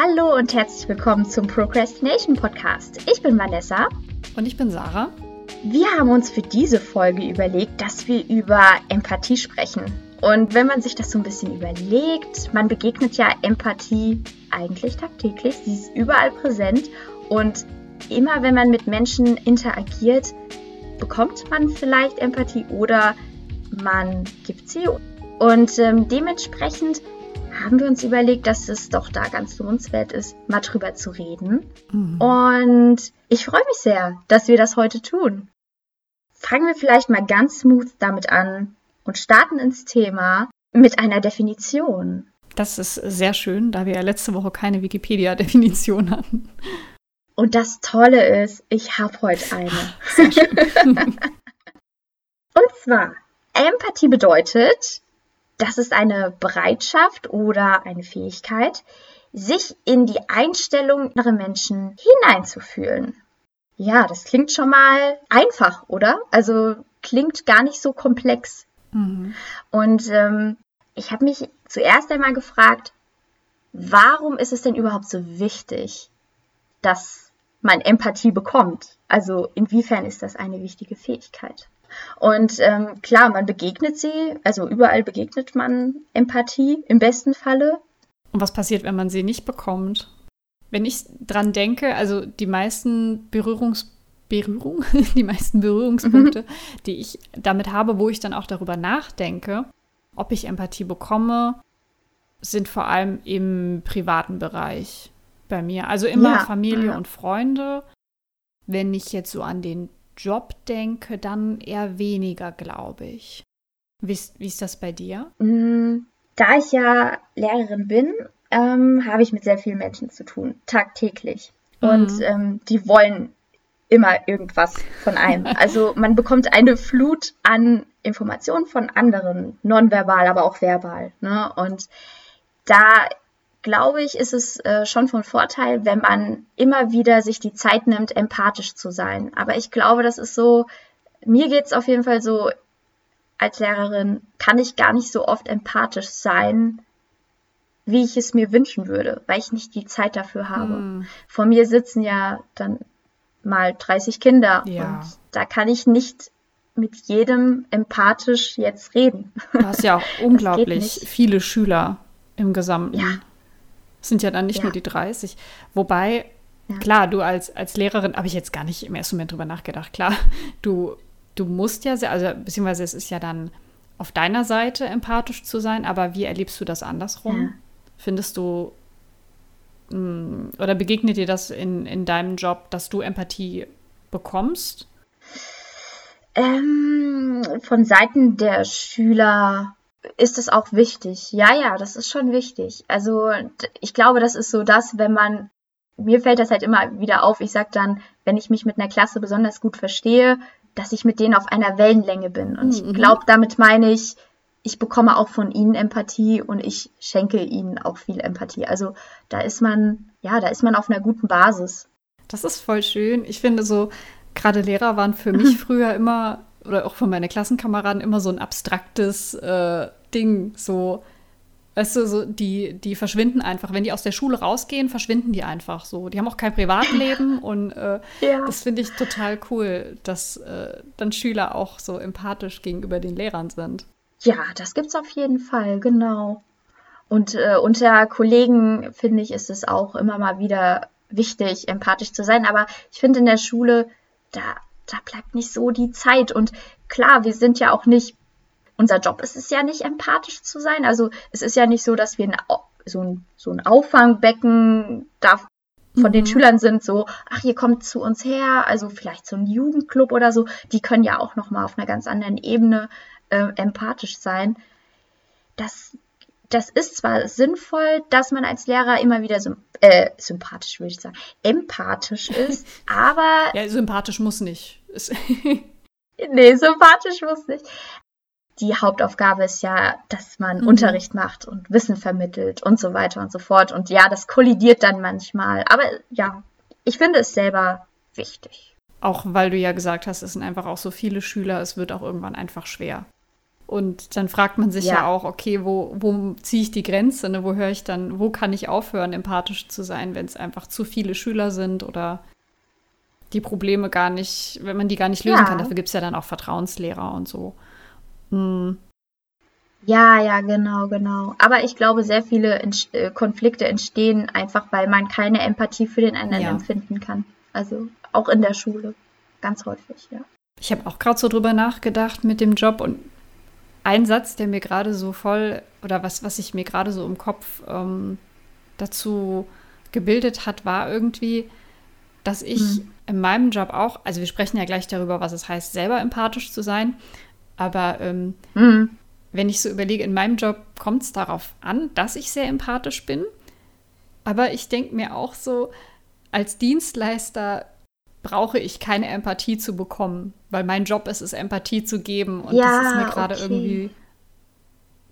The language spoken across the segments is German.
Hallo und herzlich willkommen zum Procrastination Podcast. Ich bin Vanessa. Und ich bin Sarah. Wir haben uns für diese Folge überlegt, dass wir über Empathie sprechen. Und wenn man sich das so ein bisschen überlegt, man begegnet ja Empathie eigentlich tagtäglich. Sie ist überall präsent. Und immer wenn man mit Menschen interagiert, bekommt man vielleicht Empathie oder man gibt sie. Und ähm, dementsprechend haben wir uns überlegt, dass es doch da ganz lohnenswert ist, mal drüber zu reden. Mhm. Und ich freue mich sehr, dass wir das heute tun. Fangen wir vielleicht mal ganz smooth damit an und starten ins Thema mit einer Definition. Das ist sehr schön, da wir ja letzte Woche keine Wikipedia-Definition hatten. Und das Tolle ist, ich habe heute eine. Schön. und zwar, Empathie bedeutet, das ist eine Bereitschaft oder eine Fähigkeit, sich in die Einstellung anderer Menschen hineinzufühlen. Ja, das klingt schon mal einfach, oder? Also klingt gar nicht so komplex. Mhm. Und ähm, ich habe mich zuerst einmal gefragt, warum ist es denn überhaupt so wichtig, dass man Empathie bekommt? Also inwiefern ist das eine wichtige Fähigkeit? Und ähm, klar, man begegnet sie, also überall begegnet man Empathie im besten Falle. Und was passiert, wenn man sie nicht bekommt? Wenn ich dran denke, also die meisten Berührungs Berührung, die meisten Berührungspunkte, mhm. die ich damit habe, wo ich dann auch darüber nachdenke, ob ich Empathie bekomme, sind vor allem im privaten Bereich bei mir. Also immer ja, Familie ja. und Freunde. Wenn ich jetzt so an den Job denke, dann eher weniger, glaube ich. Wie ist, wie ist das bei dir? Mm, da ich ja Lehrerin bin, ähm, habe ich mit sehr vielen Menschen zu tun, tagtäglich. Mhm. Und ähm, die wollen immer irgendwas von einem. Also man bekommt eine Flut an Informationen von anderen, nonverbal, aber auch verbal. Ne? Und da glaube ich, ist es äh, schon von Vorteil, wenn man immer wieder sich die Zeit nimmt, empathisch zu sein. Aber ich glaube, das ist so, mir geht es auf jeden Fall so, als Lehrerin kann ich gar nicht so oft empathisch sein, wie ich es mir wünschen würde, weil ich nicht die Zeit dafür habe. Hm. Vor mir sitzen ja dann mal 30 Kinder ja. und da kann ich nicht mit jedem empathisch jetzt reden. Du hast ja auch unglaublich viele Schüler im Gesamten. Ja, das sind ja dann nicht ja. nur die 30. Wobei, ja. klar, du als, als Lehrerin, habe ich jetzt gar nicht im ersten Moment drüber nachgedacht, klar, du, du musst ja, sehr, also beziehungsweise es ist ja dann auf deiner Seite empathisch zu sein, aber wie erlebst du das andersrum? Ja. Findest du mm, oder begegnet dir das in, in deinem Job, dass du Empathie bekommst? Ähm, von Seiten der Schüler ist es auch wichtig. Ja, ja, das ist schon wichtig. Also ich glaube, das ist so das, wenn man, mir fällt das halt immer wieder auf, ich sag dann, wenn ich mich mit einer Klasse besonders gut verstehe, dass ich mit denen auf einer Wellenlänge bin. Und ich mhm. glaube, damit meine ich, ich bekomme auch von ihnen Empathie und ich schenke ihnen auch viel Empathie. Also da ist man, ja, da ist man auf einer guten Basis. Das ist voll schön. Ich finde so, gerade Lehrer waren für mich früher immer oder auch von meinen Klassenkameraden immer so ein abstraktes äh, Ding. So, weißt du, so, die, die verschwinden einfach. Wenn die aus der Schule rausgehen, verschwinden die einfach so. Die haben auch kein Privatleben und äh, ja. das finde ich total cool, dass äh, dann Schüler auch so empathisch gegenüber den Lehrern sind. Ja, das gibt's auf jeden Fall, genau. Und äh, unter Kollegen, finde ich, ist es auch immer mal wieder wichtig, empathisch zu sein. Aber ich finde in der Schule, da da bleibt nicht so die Zeit. Und klar, wir sind ja auch nicht, unser Job ist es ja nicht, empathisch zu sein. Also es ist ja nicht so, dass wir ein, so, ein, so ein Auffangbecken da von mhm. den Schülern sind, so, ach, ihr kommt zu uns her, also vielleicht so ein Jugendclub oder so, die können ja auch nochmal auf einer ganz anderen Ebene äh, empathisch sein. Das das ist zwar sinnvoll, dass man als Lehrer immer wieder so, äh, sympathisch, würde ich sagen, empathisch ist, aber. Ja, sympathisch muss nicht. nee, sympathisch muss nicht. Die Hauptaufgabe ist ja, dass man mhm. Unterricht macht und Wissen vermittelt und so weiter und so fort. Und ja, das kollidiert dann manchmal. Aber ja, ich finde es selber wichtig. Auch weil du ja gesagt hast, es sind einfach auch so viele Schüler, es wird auch irgendwann einfach schwer. Und dann fragt man sich ja, ja auch, okay, wo, wo ziehe ich die Grenze? Ne? Wo höre ich dann, wo kann ich aufhören, empathisch zu sein, wenn es einfach zu viele Schüler sind oder die Probleme gar nicht, wenn man die gar nicht lösen ja. kann. Dafür gibt es ja dann auch Vertrauenslehrer und so. Hm. Ja, ja, genau, genau. Aber ich glaube, sehr viele Ent äh, Konflikte entstehen einfach, weil man keine Empathie für den anderen ja. empfinden kann. Also auch in der Schule. Ganz häufig, ja. Ich habe auch gerade so drüber nachgedacht mit dem Job und ein Satz, der mir gerade so voll, oder was, was sich mir gerade so im Kopf ähm, dazu gebildet hat, war irgendwie, dass ich mhm. in meinem Job auch, also wir sprechen ja gleich darüber, was es heißt, selber empathisch zu sein, aber ähm, mhm wenn ich so überlege, in meinem Job kommt es darauf an, dass ich sehr empathisch bin. Aber ich denke mir auch so, als Dienstleister brauche ich keine Empathie zu bekommen, weil mein Job ist es, Empathie zu geben. Und ja, das ist mir gerade okay. irgendwie,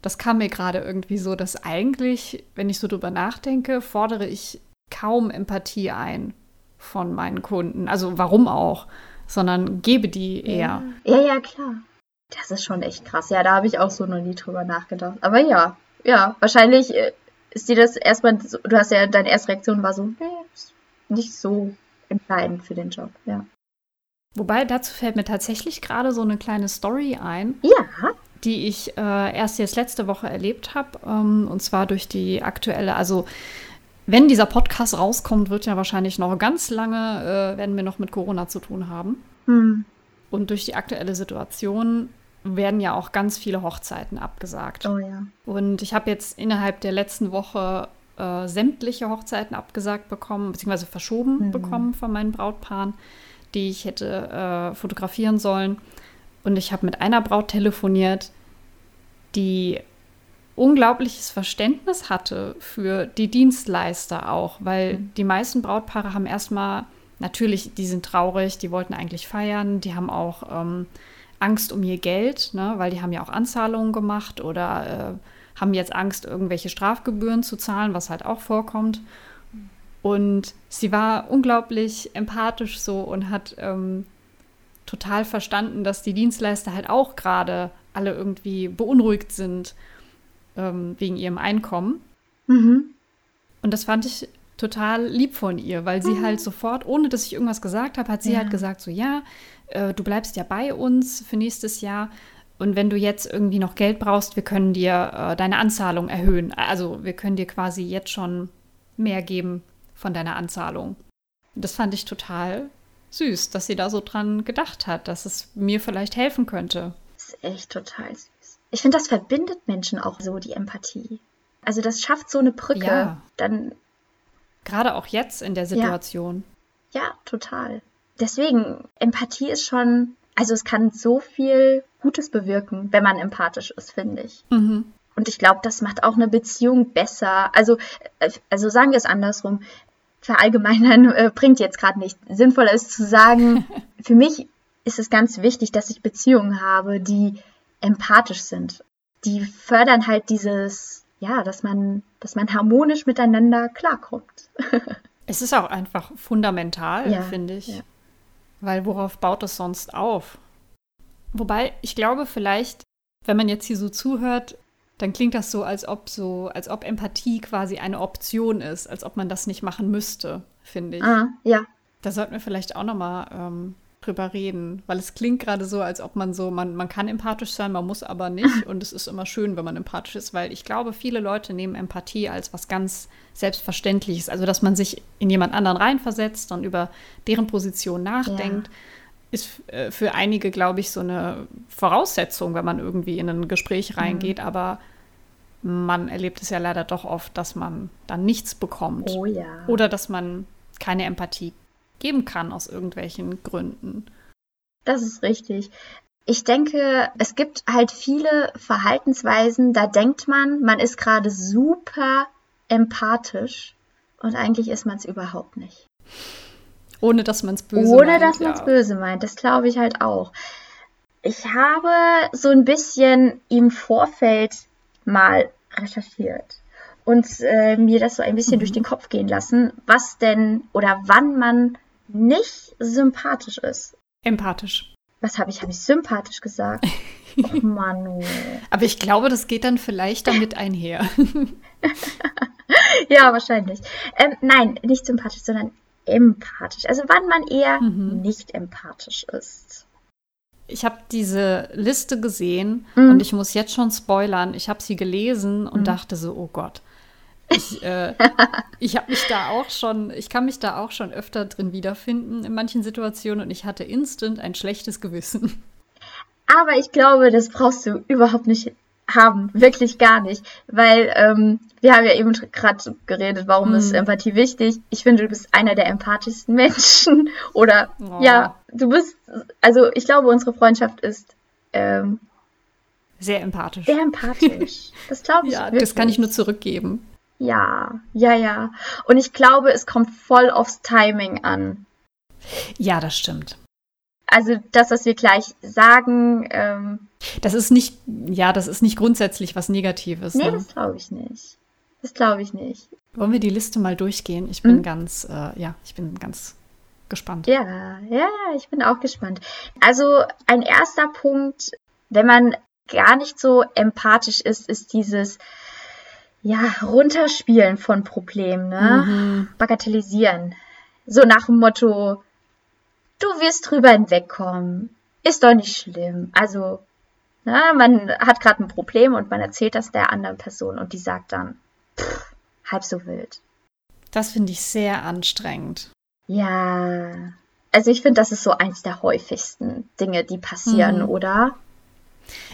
das kam mir gerade irgendwie so, dass eigentlich, wenn ich so drüber nachdenke, fordere ich kaum Empathie ein von meinen Kunden. Also warum auch? Sondern gebe die eher. Ja, ja, ja klar. Das ist schon echt krass. Ja, da habe ich auch so noch nie drüber nachgedacht. Aber ja, ja, wahrscheinlich äh, ist dir das erstmal, du hast ja, deine erste Reaktion war so, nee, nicht so entscheidend für den Job, ja. Wobei, dazu fällt mir tatsächlich gerade so eine kleine Story ein. Ja. Die ich äh, erst jetzt letzte Woche erlebt habe. Ähm, und zwar durch die aktuelle, also wenn dieser Podcast rauskommt, wird ja wahrscheinlich noch ganz lange, äh, werden wir noch mit Corona zu tun haben. Hm. Und durch die aktuelle Situation werden ja auch ganz viele Hochzeiten abgesagt. Oh ja. Und ich habe jetzt innerhalb der letzten Woche äh, sämtliche Hochzeiten abgesagt bekommen, beziehungsweise verschoben mhm. bekommen von meinen Brautpaaren, die ich hätte äh, fotografieren sollen. Und ich habe mit einer Braut telefoniert, die unglaubliches Verständnis hatte für die Dienstleister auch, weil mhm. die meisten Brautpaare haben erstmal natürlich, die sind traurig, die wollten eigentlich feiern, die haben auch ähm, Angst um ihr Geld, ne, weil die haben ja auch Anzahlungen gemacht oder äh, haben jetzt Angst, irgendwelche Strafgebühren zu zahlen, was halt auch vorkommt. Und sie war unglaublich empathisch so und hat ähm, total verstanden, dass die Dienstleister halt auch gerade alle irgendwie beunruhigt sind ähm, wegen ihrem Einkommen. Mhm. Und das fand ich total lieb von ihr, weil sie mhm. halt sofort, ohne dass ich irgendwas gesagt habe, hat sie ja. halt gesagt, so ja, äh, du bleibst ja bei uns für nächstes Jahr. Und wenn du jetzt irgendwie noch Geld brauchst, wir können dir äh, deine Anzahlung erhöhen. Also wir können dir quasi jetzt schon mehr geben von deiner Anzahlung. Das fand ich total süß, dass sie da so dran gedacht hat, dass es mir vielleicht helfen könnte. Das ist echt total süß. Ich finde, das verbindet Menschen auch so, die Empathie. Also das schafft so eine Brücke. Ja. Dann Gerade auch jetzt in der Situation. Ja. ja, total. Deswegen, Empathie ist schon, also es kann so viel Gutes bewirken, wenn man empathisch ist, finde ich. Mhm. Und ich glaube, das macht auch eine Beziehung besser. Also, äh, also sagen wir es andersrum. Verallgemeinern äh, bringt jetzt gerade nicht. Sinnvoller ist zu sagen, für mich ist es ganz wichtig, dass ich Beziehungen habe, die empathisch sind. Die fördern halt dieses ja, dass man, dass man harmonisch miteinander klarkommt. es ist auch einfach fundamental, ja, finde ich. Ja. Weil worauf baut es sonst auf? Wobei, ich glaube, vielleicht, wenn man jetzt hier so zuhört, dann klingt das so, als ob so, als ob Empathie quasi eine Option ist, als ob man das nicht machen müsste, finde ich. Ah, ja. Da sollten wir vielleicht auch nochmal ähm, drüber reden, weil es klingt gerade so, als ob man so, man, man kann empathisch sein, man muss aber nicht und es ist immer schön, wenn man empathisch ist, weil ich glaube, viele Leute nehmen Empathie als was ganz Selbstverständliches, also dass man sich in jemand anderen reinversetzt und über deren Position nachdenkt. Ja. Ist äh, für einige, glaube ich, so eine Voraussetzung, wenn man irgendwie in ein Gespräch mhm. reingeht, mhm. aber man erlebt es ja leider doch oft, dass man dann nichts bekommt. Oh ja. Oder dass man keine Empathie geben kann aus irgendwelchen Gründen. Das ist richtig. Ich denke, es gibt halt viele Verhaltensweisen, da denkt man, man ist gerade super empathisch und eigentlich ist man es überhaupt nicht. Ohne dass man es böse Ohne, meint. Ohne dass man es ja. böse meint, das glaube ich halt auch. Ich habe so ein bisschen im Vorfeld mal recherchiert und äh, mir das so ein bisschen mhm. durch den Kopf gehen lassen, was denn oder wann man nicht sympathisch ist. Empathisch. Was habe ich? Habe ich sympathisch gesagt? oh Manu. Aber ich glaube, das geht dann vielleicht damit einher. ja, wahrscheinlich. Ähm, nein, nicht sympathisch, sondern empathisch. Also wann man eher mhm. nicht empathisch ist. Ich habe diese Liste gesehen mhm. und ich muss jetzt schon spoilern. Ich habe sie gelesen und mhm. dachte so, oh Gott. Ich, äh, ich habe mich da auch schon, ich kann mich da auch schon öfter drin wiederfinden in manchen Situationen und ich hatte instant ein schlechtes Gewissen. Aber ich glaube, das brauchst du überhaupt nicht haben, wirklich gar nicht, weil ähm, wir haben ja eben gerade geredet, warum mhm. ist Empathie wichtig. Ich finde, du bist einer der empathischsten Menschen oder oh. ja, du bist, also ich glaube, unsere Freundschaft ist ähm, sehr empathisch. Sehr empathisch. Das glaube ich. ja, wirklich. das kann ich nur zurückgeben. Ja, ja, ja. Und ich glaube, es kommt voll aufs Timing an. Ja, das stimmt. Also das, was wir gleich sagen. Ähm, das ist nicht, ja, das ist nicht grundsätzlich was Negatives. Nee, ne? das glaube ich nicht. Das glaube ich nicht. Wollen wir die Liste mal durchgehen? Ich bin hm? ganz, äh, ja, ich bin ganz gespannt. Ja, ja, ich bin auch gespannt. Also ein erster Punkt, wenn man gar nicht so empathisch ist, ist dieses ja, Runterspielen von Problemen, ne? Mhm. Bagatellisieren. So nach dem Motto, du wirst drüber hinwegkommen. Ist doch nicht schlimm. Also, na, ne, man hat gerade ein Problem und man erzählt das der anderen Person und die sagt dann, pff, halb so wild. Das finde ich sehr anstrengend. Ja. Also ich finde, das ist so eins der häufigsten Dinge, die passieren, mhm. oder?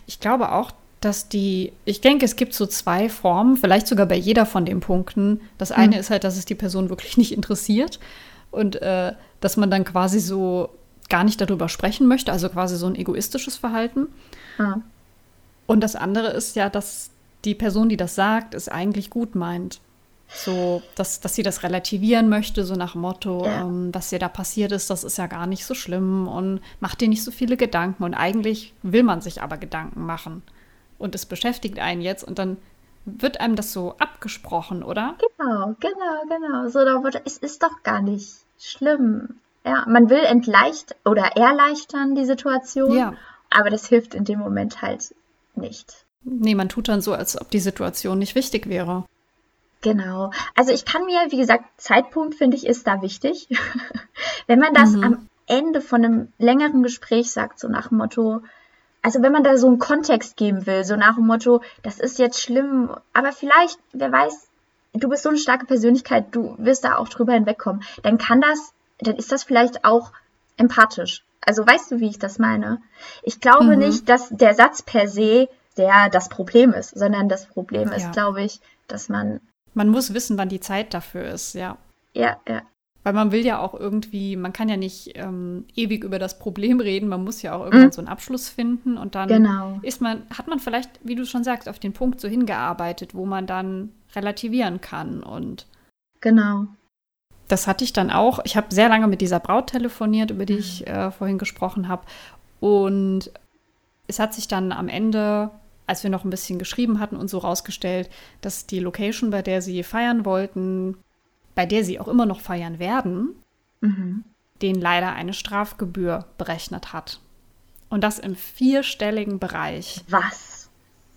Ich glaube auch, dass die, ich denke, es gibt so zwei Formen, vielleicht sogar bei jeder von den Punkten. Das eine mhm. ist halt, dass es die Person wirklich nicht interessiert und äh, dass man dann quasi so gar nicht darüber sprechen möchte, also quasi so ein egoistisches Verhalten. Mhm. Und das andere ist ja, dass die Person, die das sagt, es eigentlich gut meint. So, dass, dass sie das relativieren möchte, so nach Motto, ja. ähm, was dir da passiert ist, das ist ja gar nicht so schlimm und mach dir nicht so viele Gedanken. Und eigentlich will man sich aber Gedanken machen und es beschäftigt einen jetzt und dann wird einem das so abgesprochen, oder? Genau, genau, genau. So, da wurde, es ist doch gar nicht schlimm. Ja, man will entleicht oder erleichtern die Situation, ja. aber das hilft in dem Moment halt nicht. Nee, man tut dann so, als ob die Situation nicht wichtig wäre. Genau. Also ich kann mir, wie gesagt, Zeitpunkt finde ich ist da wichtig. Wenn man das mhm. am Ende von einem längeren Gespräch sagt, so nach dem Motto, also wenn man da so einen Kontext geben will, so nach dem Motto, das ist jetzt schlimm, aber vielleicht, wer weiß, du bist so eine starke Persönlichkeit, du wirst da auch drüber hinwegkommen, dann kann das, dann ist das vielleicht auch empathisch. Also weißt du, wie ich das meine? Ich glaube mhm. nicht, dass der Satz per se der das Problem ist, sondern das Problem ja. ist, glaube ich, dass man. Man muss wissen, wann die Zeit dafür ist, ja. Ja, ja. Weil man will ja auch irgendwie, man kann ja nicht ähm, ewig über das Problem reden, man muss ja auch irgendwann mhm. so einen Abschluss finden und dann genau. ist man, hat man vielleicht, wie du schon sagst, auf den Punkt so hingearbeitet, wo man dann relativieren kann und genau. Das hatte ich dann auch. Ich habe sehr lange mit dieser Braut telefoniert, über die ich mhm. äh, vorhin gesprochen habe. Und es hat sich dann am Ende, als wir noch ein bisschen geschrieben hatten und so rausgestellt, dass die Location, bei der sie feiern wollten, bei der sie auch immer noch feiern werden, mhm. den leider eine Strafgebühr berechnet hat. Und das im vierstelligen Bereich. Was?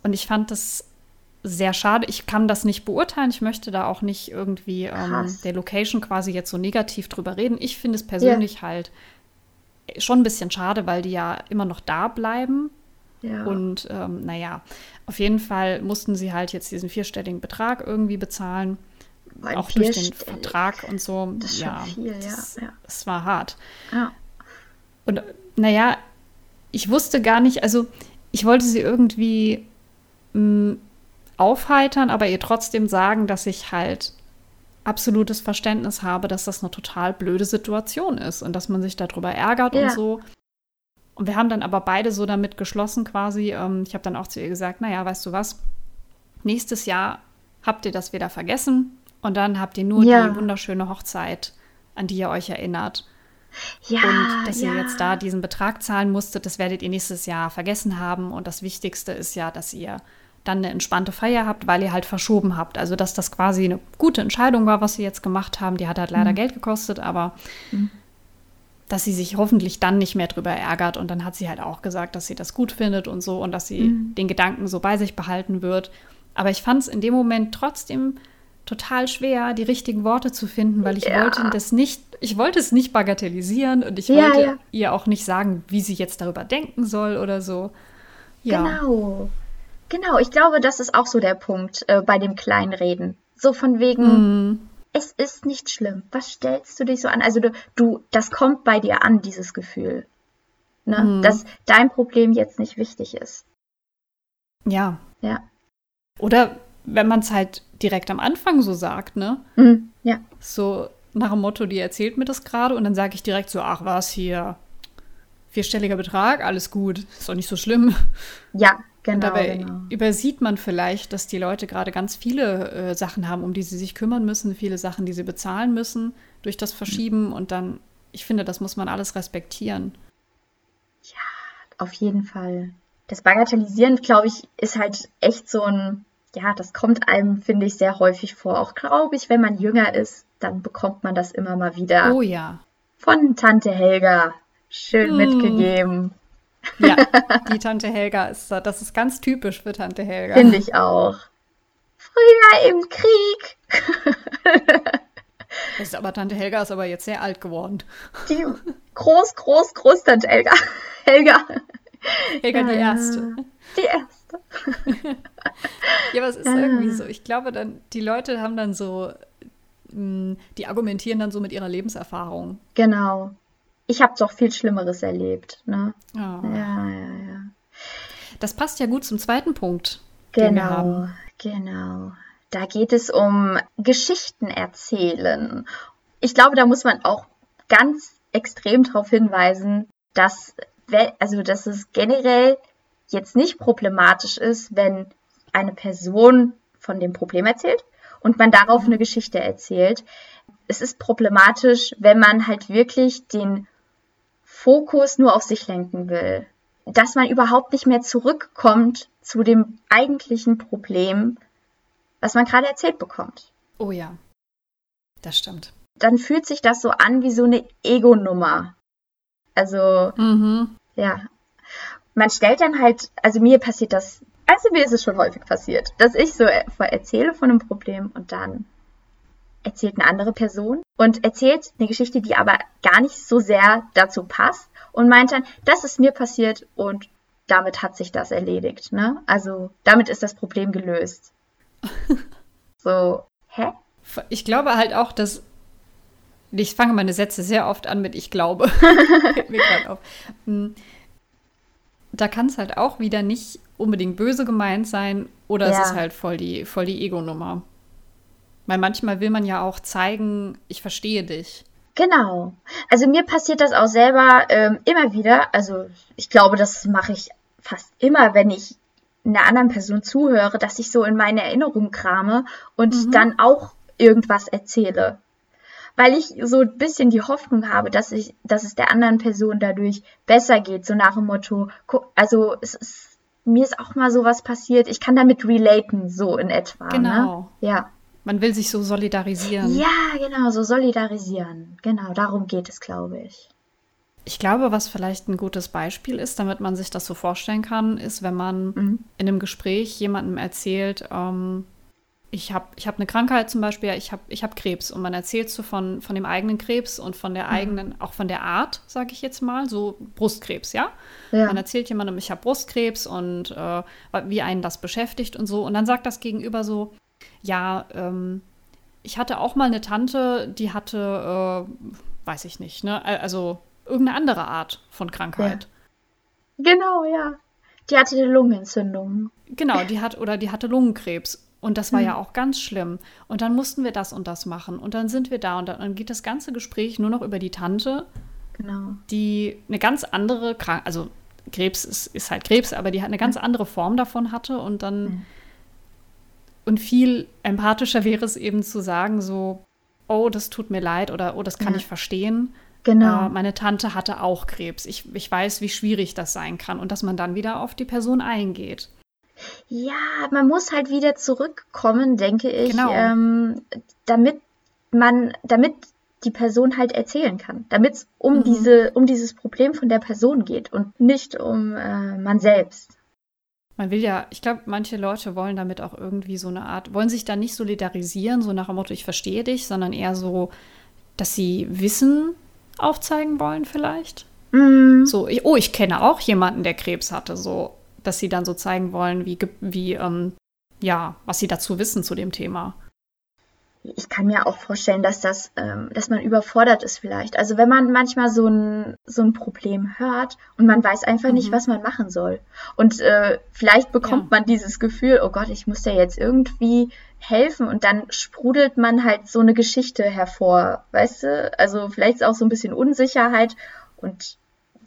Und ich fand das sehr schade. Ich kann das nicht beurteilen. Ich möchte da auch nicht irgendwie ähm, der Location quasi jetzt so negativ drüber reden. Ich finde es persönlich ja. halt schon ein bisschen schade, weil die ja immer noch da bleiben. Ja. Und ähm, naja, auf jeden Fall mussten sie halt jetzt diesen vierstelligen Betrag irgendwie bezahlen auch durch den Vertrag und so. Das ja, viel, das, ja. Es war hart. Ja. Und naja, ich wusste gar nicht, also ich wollte sie irgendwie mh, mm, aufheitern, aber ihr trotzdem sagen, dass ich halt absolutes Verständnis habe, dass das eine total blöde Situation ist und dass man sich darüber ärgert ja. und so. Und wir haben dann aber beide so damit geschlossen quasi. Ähm, ich habe dann auch zu ihr gesagt, naja, weißt du was, nächstes Jahr habt ihr das wieder vergessen. Und dann habt ihr nur ja. die wunderschöne Hochzeit, an die ihr euch erinnert. Ja, und dass ja. ihr jetzt da diesen Betrag zahlen musstet, das werdet ihr nächstes Jahr vergessen haben. Und das Wichtigste ist ja, dass ihr dann eine entspannte Feier habt, weil ihr halt verschoben habt. Also, dass das quasi eine gute Entscheidung war, was sie jetzt gemacht haben. Die hat halt leider mhm. Geld gekostet, aber mhm. dass sie sich hoffentlich dann nicht mehr drüber ärgert. Und dann hat sie halt auch gesagt, dass sie das gut findet und so und dass sie mhm. den Gedanken so bei sich behalten wird. Aber ich fand es in dem Moment trotzdem total schwer, die richtigen Worte zu finden, weil ich ja. wollte das nicht, ich wollte es nicht bagatellisieren und ich ja, wollte ja. ihr auch nicht sagen, wie sie jetzt darüber denken soll oder so. Genau. Genau, ich glaube, das ist auch so der Punkt äh, bei dem Kleinreden. So von wegen, mm. es ist nicht schlimm. Was stellst du dich so an? Also du, du das kommt bei dir an, dieses Gefühl. Ne? Mm. Dass dein Problem jetzt nicht wichtig ist. Ja. Ja. Oder wenn man es halt direkt am Anfang so sagt, ne? Mm, ja. So nach dem Motto, die erzählt mir das gerade und dann sage ich direkt so, ach was hier, vierstelliger Betrag, alles gut, ist doch nicht so schlimm. Ja, genau. Und dabei genau. übersieht man vielleicht, dass die Leute gerade ganz viele äh, Sachen haben, um die sie sich kümmern müssen, viele Sachen, die sie bezahlen müssen durch das Verschieben und dann, ich finde, das muss man alles respektieren. Ja, auf jeden Fall. Das Bagatellisieren, glaube ich, ist halt echt so ein ja, das kommt einem, finde ich, sehr häufig vor. Auch glaube ich, wenn man jünger ist, dann bekommt man das immer mal wieder. Oh ja. Von Tante Helga. Schön hm. mitgegeben. Ja, die Tante Helga ist das ist ganz typisch für Tante Helga. Finde ich auch. Früher im Krieg. Das ist aber Tante Helga ist aber jetzt sehr alt geworden. Die groß, groß, groß Tante Helga. Helga. Helga die erste. Die erste. ja, aber es ist irgendwie so. Ich glaube, dann, die Leute haben dann so, mm, die argumentieren dann so mit ihrer Lebenserfahrung. Genau. Ich habe doch viel Schlimmeres erlebt. Ne? Oh. Ja, ja, ja. Das passt ja gut zum zweiten Punkt. Genau, genau. Da geht es um Geschichten erzählen. Ich glaube, da muss man auch ganz extrem darauf hinweisen, dass, also, dass es generell jetzt nicht problematisch ist, wenn eine Person von dem Problem erzählt und man darauf mhm. eine Geschichte erzählt. Es ist problematisch, wenn man halt wirklich den Fokus nur auf sich lenken will. Dass man überhaupt nicht mehr zurückkommt zu dem eigentlichen Problem, was man gerade erzählt bekommt. Oh ja, das stimmt. Dann fühlt sich das so an wie so eine Ego-Nummer. Also, mhm. ja, man stellt dann halt, also mir passiert das, also mir ist es schon häufig passiert, dass ich so erzähle von einem Problem und dann erzählt eine andere Person und erzählt eine Geschichte, die aber gar nicht so sehr dazu passt und meint dann, das ist mir passiert und damit hat sich das erledigt. Ne? Also damit ist das Problem gelöst. so, hä? Ich glaube halt auch, dass ich fange meine Sätze sehr oft an mit ich glaube. mir auf. Da kann es halt auch wieder nicht unbedingt böse gemeint sein oder ja. es ist halt voll die, voll die Ego-Nummer. Weil manchmal will man ja auch zeigen, ich verstehe dich. Genau. Also mir passiert das auch selber ähm, immer wieder. Also ich glaube, das mache ich fast immer, wenn ich einer anderen Person zuhöre, dass ich so in meine Erinnerung krame und mhm. dann auch irgendwas erzähle weil ich so ein bisschen die Hoffnung habe, dass ich, dass es der anderen Person dadurch besser geht, so nach dem Motto, also es ist, mir ist auch mal sowas passiert, ich kann damit relaten, so in etwa. Ne? Genau. Ne? Ja. Man will sich so solidarisieren. Ja, genau, so solidarisieren. Genau, darum geht es, glaube ich. Ich glaube, was vielleicht ein gutes Beispiel ist, damit man sich das so vorstellen kann, ist, wenn man mhm. in einem Gespräch jemandem erzählt, ähm, ich habe ich hab eine Krankheit zum Beispiel, ich habe ich hab Krebs und man erzählt so von, von dem eigenen Krebs und von der mhm. eigenen, auch von der Art, sage ich jetzt mal, so Brustkrebs, ja? ja. Man erzählt jemandem, ich habe Brustkrebs und äh, wie einen das beschäftigt und so. Und dann sagt das Gegenüber so, ja, ähm, ich hatte auch mal eine Tante, die hatte, äh, weiß ich nicht, ne? Also irgendeine andere Art von Krankheit. Ja. Genau, ja. Die hatte eine Lungenentzündung. Genau, die hat oder die hatte Lungenkrebs. Und das war mhm. ja auch ganz schlimm. Und dann mussten wir das und das machen. Und dann sind wir da und dann geht das ganze Gespräch nur noch über die Tante, genau. die eine ganz andere Krankheit, also Krebs ist, ist, halt Krebs, aber die hat eine ganz andere Form davon hatte und dann mhm. und viel empathischer wäre es eben zu sagen so, oh, das tut mir leid oder oh, das kann ja. ich verstehen. Genau. Äh, meine Tante hatte auch Krebs. Ich, ich weiß, wie schwierig das sein kann und dass man dann wieder auf die Person eingeht. Ja, man muss halt wieder zurückkommen, denke ich, genau. ähm, damit man, damit die Person halt erzählen kann, damit es um, mhm. diese, um dieses Problem von der Person geht und nicht um äh, man selbst. Man will ja, ich glaube, manche Leute wollen damit auch irgendwie so eine Art, wollen sich da nicht solidarisieren, so nach dem Motto, ich verstehe dich, sondern eher so, dass sie Wissen aufzeigen wollen vielleicht. Mhm. So, oh, ich kenne auch jemanden, der Krebs hatte, so, dass sie dann so zeigen wollen, wie, wie ähm, ja, was sie dazu wissen zu dem Thema ich kann mir auch vorstellen, dass das, ähm, dass man überfordert ist vielleicht. Also wenn man manchmal so ein, so ein Problem hört und man weiß einfach mhm. nicht, was man machen soll. Und äh, vielleicht bekommt ja. man dieses Gefühl, oh Gott, ich muss dir jetzt irgendwie helfen und dann sprudelt man halt so eine Geschichte hervor, weißt du? Also vielleicht ist auch so ein bisschen Unsicherheit und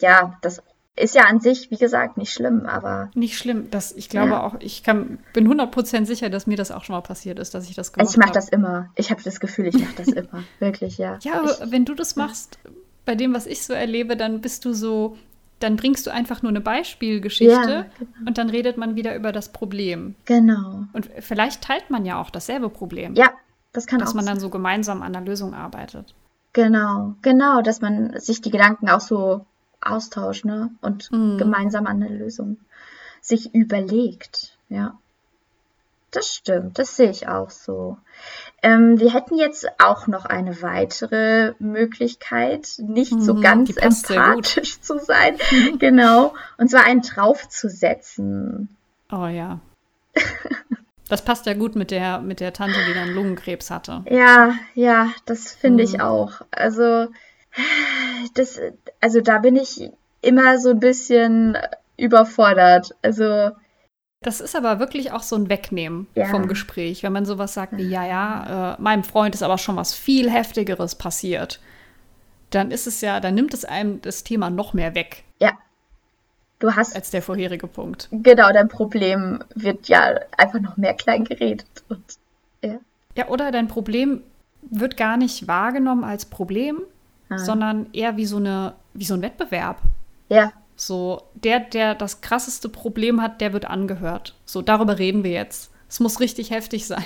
ja, das ist ja an sich, wie gesagt, nicht schlimm, aber. Nicht schlimm. Das, ich glaube ja. auch, ich kann, bin 100% sicher, dass mir das auch schon mal passiert ist, dass ich das gemacht habe. Ich mache das immer. Ich habe das Gefühl, ich mache das immer. Wirklich, ja. Ja, aber ich, wenn du das machst, bei dem, was ich so erlebe, dann bist du so, dann bringst du einfach nur eine Beispielgeschichte ja, genau. und dann redet man wieder über das Problem. Genau. Und vielleicht teilt man ja auch dasselbe Problem. Ja, das kann dass auch. Dass man dann so gemeinsam an der Lösung arbeitet. Genau, genau, dass man sich die Gedanken auch so Austausch ne? und mhm. gemeinsam an eine Lösung sich überlegt. Ja, das stimmt, das sehe ich auch so. Ähm, wir hätten jetzt auch noch eine weitere Möglichkeit, nicht mhm, so ganz empathisch zu sein. genau, und zwar einen draufzusetzen. Oh ja. Das passt ja gut mit der, mit der Tante, die dann Lungenkrebs hatte. Ja, ja, das finde mhm. ich auch. Also das, also da bin ich immer so ein bisschen überfordert. Also. Das ist aber wirklich auch so ein Wegnehmen ja. vom Gespräch, wenn man sowas sagt wie, ja, ja, äh, meinem Freund ist aber schon was viel Heftigeres passiert. Dann ist es ja, dann nimmt es einem das Thema noch mehr weg. Ja. Du hast. Als der vorherige Punkt. Genau, dein Problem wird ja einfach noch mehr klein geredet. Und, ja. ja, oder dein Problem wird gar nicht wahrgenommen als Problem, ah. sondern eher wie so, eine, wie so ein Wettbewerb. Ja. So, der, der das krasseste Problem hat, der wird angehört. So, darüber reden wir jetzt. Es muss richtig heftig sein.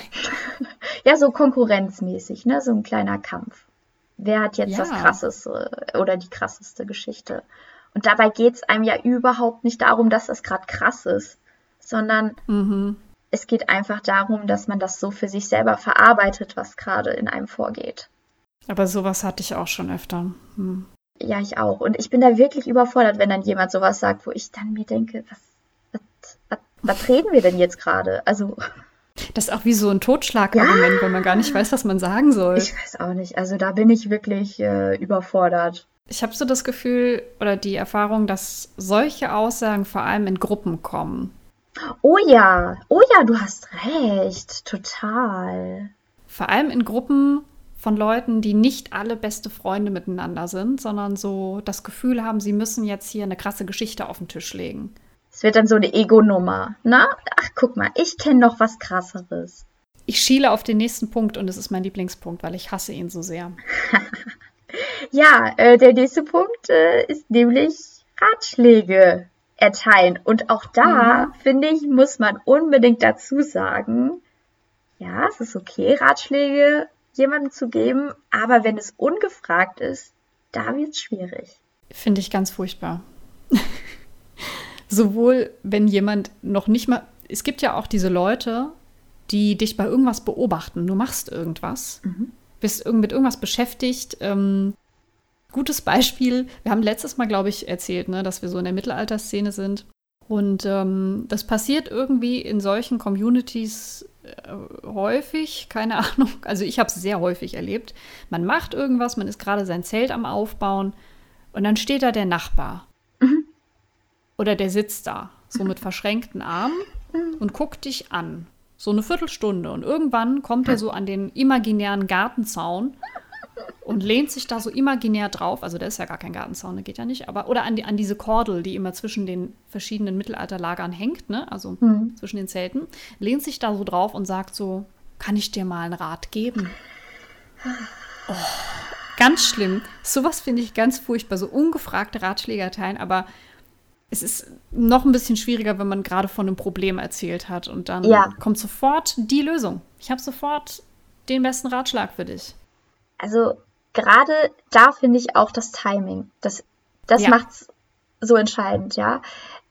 ja, so konkurrenzmäßig, ne? So ein kleiner Kampf. Wer hat jetzt ja. das krasseste oder die krasseste Geschichte? Und dabei geht es einem ja überhaupt nicht darum, dass das gerade krass ist, sondern mhm. es geht einfach darum, dass man das so für sich selber verarbeitet, was gerade in einem vorgeht. Aber sowas hatte ich auch schon öfter. Hm. Ja, ich auch. Und ich bin da wirklich überfordert, wenn dann jemand sowas sagt, wo ich dann mir denke, was, was, was, was reden wir denn jetzt gerade? Also. Das ist auch wie so ein Totschlagargument, ja. weil man gar nicht weiß, was man sagen soll. Ich weiß auch nicht. Also da bin ich wirklich äh, überfordert. Ich habe so das Gefühl oder die Erfahrung, dass solche Aussagen vor allem in Gruppen kommen. Oh ja, oh ja, du hast recht, total. Vor allem in Gruppen, von Leuten, die nicht alle beste Freunde miteinander sind, sondern so das Gefühl haben, sie müssen jetzt hier eine krasse Geschichte auf den Tisch legen. Es wird dann so eine Ego-Nummer. Na, ach guck mal, ich kenne noch was krasseres. Ich schiele auf den nächsten Punkt und es ist mein Lieblingspunkt, weil ich hasse ihn so sehr. ja, äh, der nächste Punkt äh, ist nämlich Ratschläge erteilen. Und auch da, mhm. finde ich, muss man unbedingt dazu sagen, ja, es ist okay, Ratschläge jemandem zu geben, aber wenn es ungefragt ist, da wird es schwierig. Finde ich ganz furchtbar. Sowohl, wenn jemand noch nicht mal. Es gibt ja auch diese Leute, die dich bei irgendwas beobachten. Du machst irgendwas, mhm. bist mit irgendwas beschäftigt. Ähm, gutes Beispiel, wir haben letztes Mal, glaube ich, erzählt, ne, dass wir so in der Mittelalterszene sind. Und ähm, das passiert irgendwie in solchen Communities häufig, keine Ahnung, also ich habe es sehr häufig erlebt. Man macht irgendwas, man ist gerade sein Zelt am Aufbauen und dann steht da der Nachbar. Mhm. Oder der sitzt da, so mit verschränkten Armen mhm. und guckt dich an. So eine Viertelstunde. Und irgendwann kommt er so an den imaginären Gartenzaun und lehnt sich da so imaginär drauf. Also, der ist ja gar kein Gartenzaun, der geht ja nicht. Aber, oder an, die, an diese Kordel, die immer zwischen den verschiedenen Mittelalterlagern hängt, ne? also mhm. zwischen den Zelten, lehnt sich da so drauf und sagt so: Kann ich dir mal einen Rat geben? Oh, ganz schlimm. Sowas finde ich ganz furchtbar. So ungefragte Ratschläge erteilen, aber es ist noch ein bisschen schwieriger, wenn man gerade von einem Problem erzählt hat und dann ja. kommt sofort die Lösung. Ich habe sofort den besten Ratschlag für dich also gerade da finde ich auch das Timing. Das, das ja. macht's so entscheidend, ja.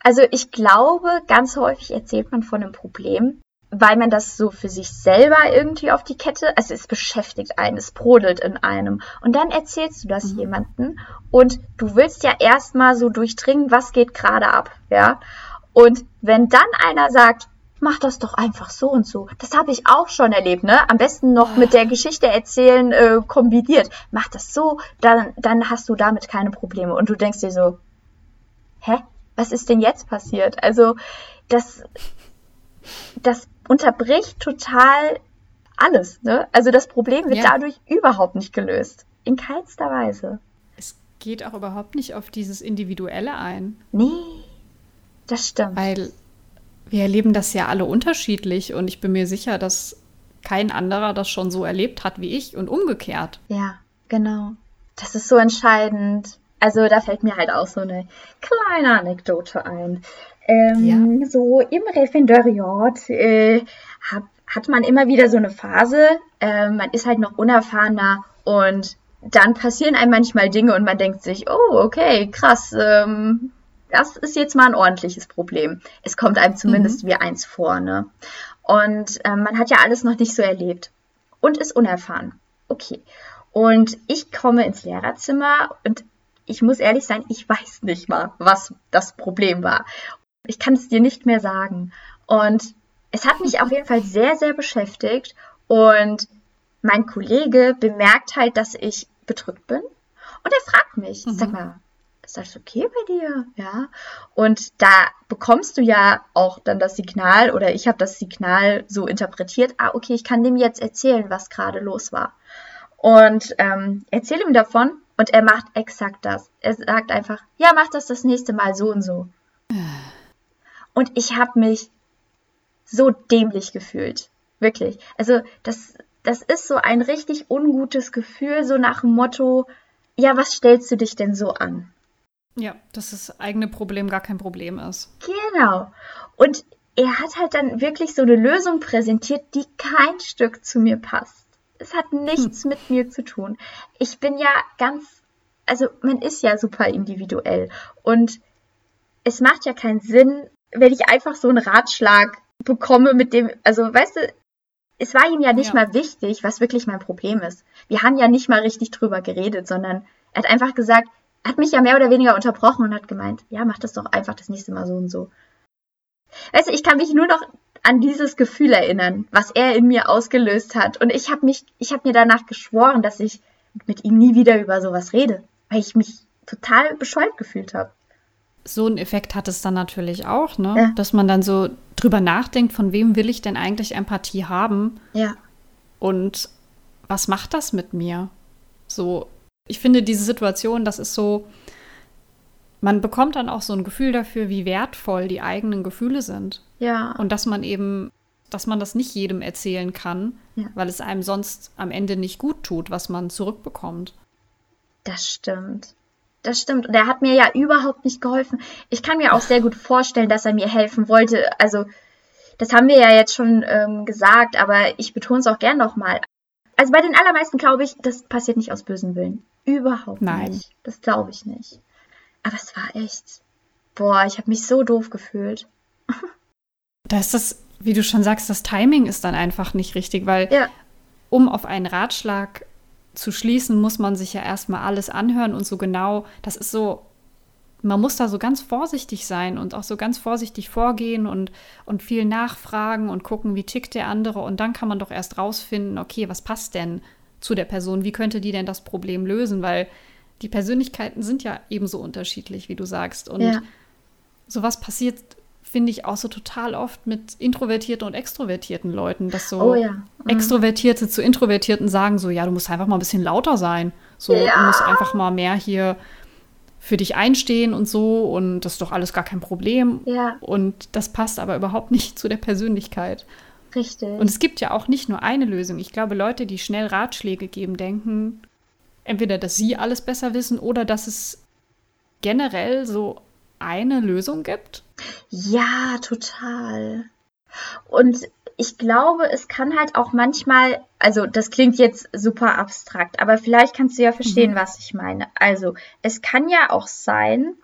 Also ich glaube, ganz häufig erzählt man von einem Problem, weil man das so für sich selber irgendwie auf die Kette, also es beschäftigt einen, es brodelt in einem. Und dann erzählst du das mhm. jemanden und du willst ja erstmal so durchdringen, was geht gerade ab, ja. Und wenn dann einer sagt, mach das doch einfach so und so. Das habe ich auch schon erlebt, ne? Am besten noch mit der Geschichte erzählen äh, kombiniert. Mach das so, dann, dann hast du damit keine Probleme. Und du denkst dir so, hä? Was ist denn jetzt passiert? Also, das, das unterbricht total alles, ne? Also das Problem wird ja. dadurch überhaupt nicht gelöst. In keinster Weise. Es geht auch überhaupt nicht auf dieses Individuelle ein. Nee, das stimmt. Weil wir erleben das ja alle unterschiedlich und ich bin mir sicher, dass kein anderer das schon so erlebt hat wie ich und umgekehrt. Ja, genau. Das ist so entscheidend. Also da fällt mir halt auch so eine kleine Anekdote ein. Ähm, ja. So im Referendariat äh, hat, hat man immer wieder so eine Phase, äh, man ist halt noch unerfahrener und dann passieren einem manchmal Dinge und man denkt sich, oh, okay, krass, ähm, das ist jetzt mal ein ordentliches Problem. Es kommt einem zumindest mhm. wie eins vor, ne? Und ähm, man hat ja alles noch nicht so erlebt und ist unerfahren. Okay. Und ich komme ins Lehrerzimmer und ich muss ehrlich sein, ich weiß nicht mal, was das Problem war. Ich kann es dir nicht mehr sagen. Und es hat mich auf jeden Fall sehr, sehr beschäftigt. Und mein Kollege bemerkt halt, dass ich bedrückt bin. Und er fragt mich, mhm. sag mal, ist alles okay bei dir? Ja. Und da bekommst du ja auch dann das Signal oder ich habe das Signal so interpretiert, ah, okay, ich kann dem jetzt erzählen, was gerade los war. Und ähm, erzähle ihm davon und er macht exakt das. Er sagt einfach, ja, mach das das nächste Mal so und so. Und ich habe mich so dämlich gefühlt. Wirklich. Also das, das ist so ein richtig ungutes Gefühl, so nach dem Motto, ja, was stellst du dich denn so an? Ja, dass das eigene Problem gar kein Problem ist. Genau. Und er hat halt dann wirklich so eine Lösung präsentiert, die kein Stück zu mir passt. Es hat nichts hm. mit mir zu tun. Ich bin ja ganz, also man ist ja super individuell und es macht ja keinen Sinn, wenn ich einfach so einen Ratschlag bekomme mit dem, also weißt du, es war ihm ja nicht ja. mal wichtig, was wirklich mein Problem ist. Wir haben ja nicht mal richtig drüber geredet, sondern er hat einfach gesagt, hat mich ja mehr oder weniger unterbrochen und hat gemeint, ja, mach das doch einfach das nächste Mal so und so. Weißt du, ich kann mich nur noch an dieses Gefühl erinnern, was er in mir ausgelöst hat. Und ich habe mich, ich habe mir danach geschworen, dass ich mit ihm nie wieder über sowas rede, weil ich mich total bescheuert gefühlt habe. So einen Effekt hat es dann natürlich auch, ne? Ja. Dass man dann so drüber nachdenkt, von wem will ich denn eigentlich Empathie haben? Ja. Und was macht das mit mir? So, ich finde diese Situation, das ist so, man bekommt dann auch so ein Gefühl dafür, wie wertvoll die eigenen Gefühle sind. Ja. Und dass man eben, dass man das nicht jedem erzählen kann, ja. weil es einem sonst am Ende nicht gut tut, was man zurückbekommt. Das stimmt. Das stimmt. Und er hat mir ja überhaupt nicht geholfen. Ich kann mir auch sehr gut vorstellen, dass er mir helfen wollte. Also, das haben wir ja jetzt schon ähm, gesagt, aber ich betone es auch gern nochmal. Also bei den allermeisten glaube ich, das passiert nicht aus bösen Willen. Überhaupt Nein. nicht. Das glaube ich nicht. Aber es war echt. Boah, ich habe mich so doof gefühlt. da ist das, wie du schon sagst, das Timing ist dann einfach nicht richtig, weil ja. um auf einen Ratschlag zu schließen, muss man sich ja erstmal alles anhören und so genau, das ist so, man muss da so ganz vorsichtig sein und auch so ganz vorsichtig vorgehen und, und viel nachfragen und gucken, wie tickt der andere. Und dann kann man doch erst rausfinden, okay, was passt denn zu der Person? Wie könnte die denn das Problem lösen? Weil die Persönlichkeiten sind ja ebenso unterschiedlich, wie du sagst. Und ja. sowas passiert, finde ich, auch so total oft mit introvertierten und extrovertierten Leuten, dass so oh ja. mhm. Extrovertierte zu Introvertierten sagen so, ja, du musst einfach mal ein bisschen lauter sein. So, ja. du musst einfach mal mehr hier für dich einstehen und so und das ist doch alles gar kein Problem. Ja. Und das passt aber überhaupt nicht zu der Persönlichkeit. Richtig. Und es gibt ja auch nicht nur eine Lösung. Ich glaube, Leute, die schnell Ratschläge geben, denken entweder, dass sie alles besser wissen oder dass es generell so eine Lösung gibt. Ja, total. Und ich glaube, es kann halt auch manchmal, also das klingt jetzt super abstrakt, aber vielleicht kannst du ja verstehen, mhm. was ich meine. Also es kann ja auch sein,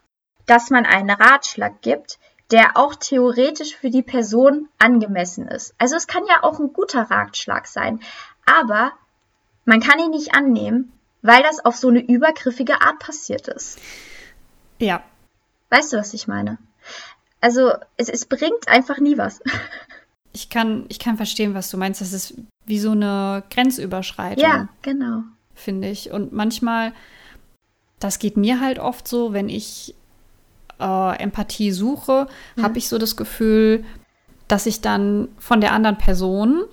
dass man einen Ratschlag gibt, der auch theoretisch für die Person angemessen ist. Also es kann ja auch ein guter Ratschlag sein, aber man kann ihn nicht annehmen, weil das auf so eine übergriffige Art passiert ist. Ja. Weißt du, was ich meine? Also es, es bringt einfach nie was. Ich kann, ich kann verstehen, was du meinst. Das ist wie so eine Grenzüberschreitung. Ja, genau. Finde ich. Und manchmal, das geht mir halt oft so, wenn ich äh, Empathie suche, mhm. habe ich so das Gefühl, dass ich dann von der anderen Person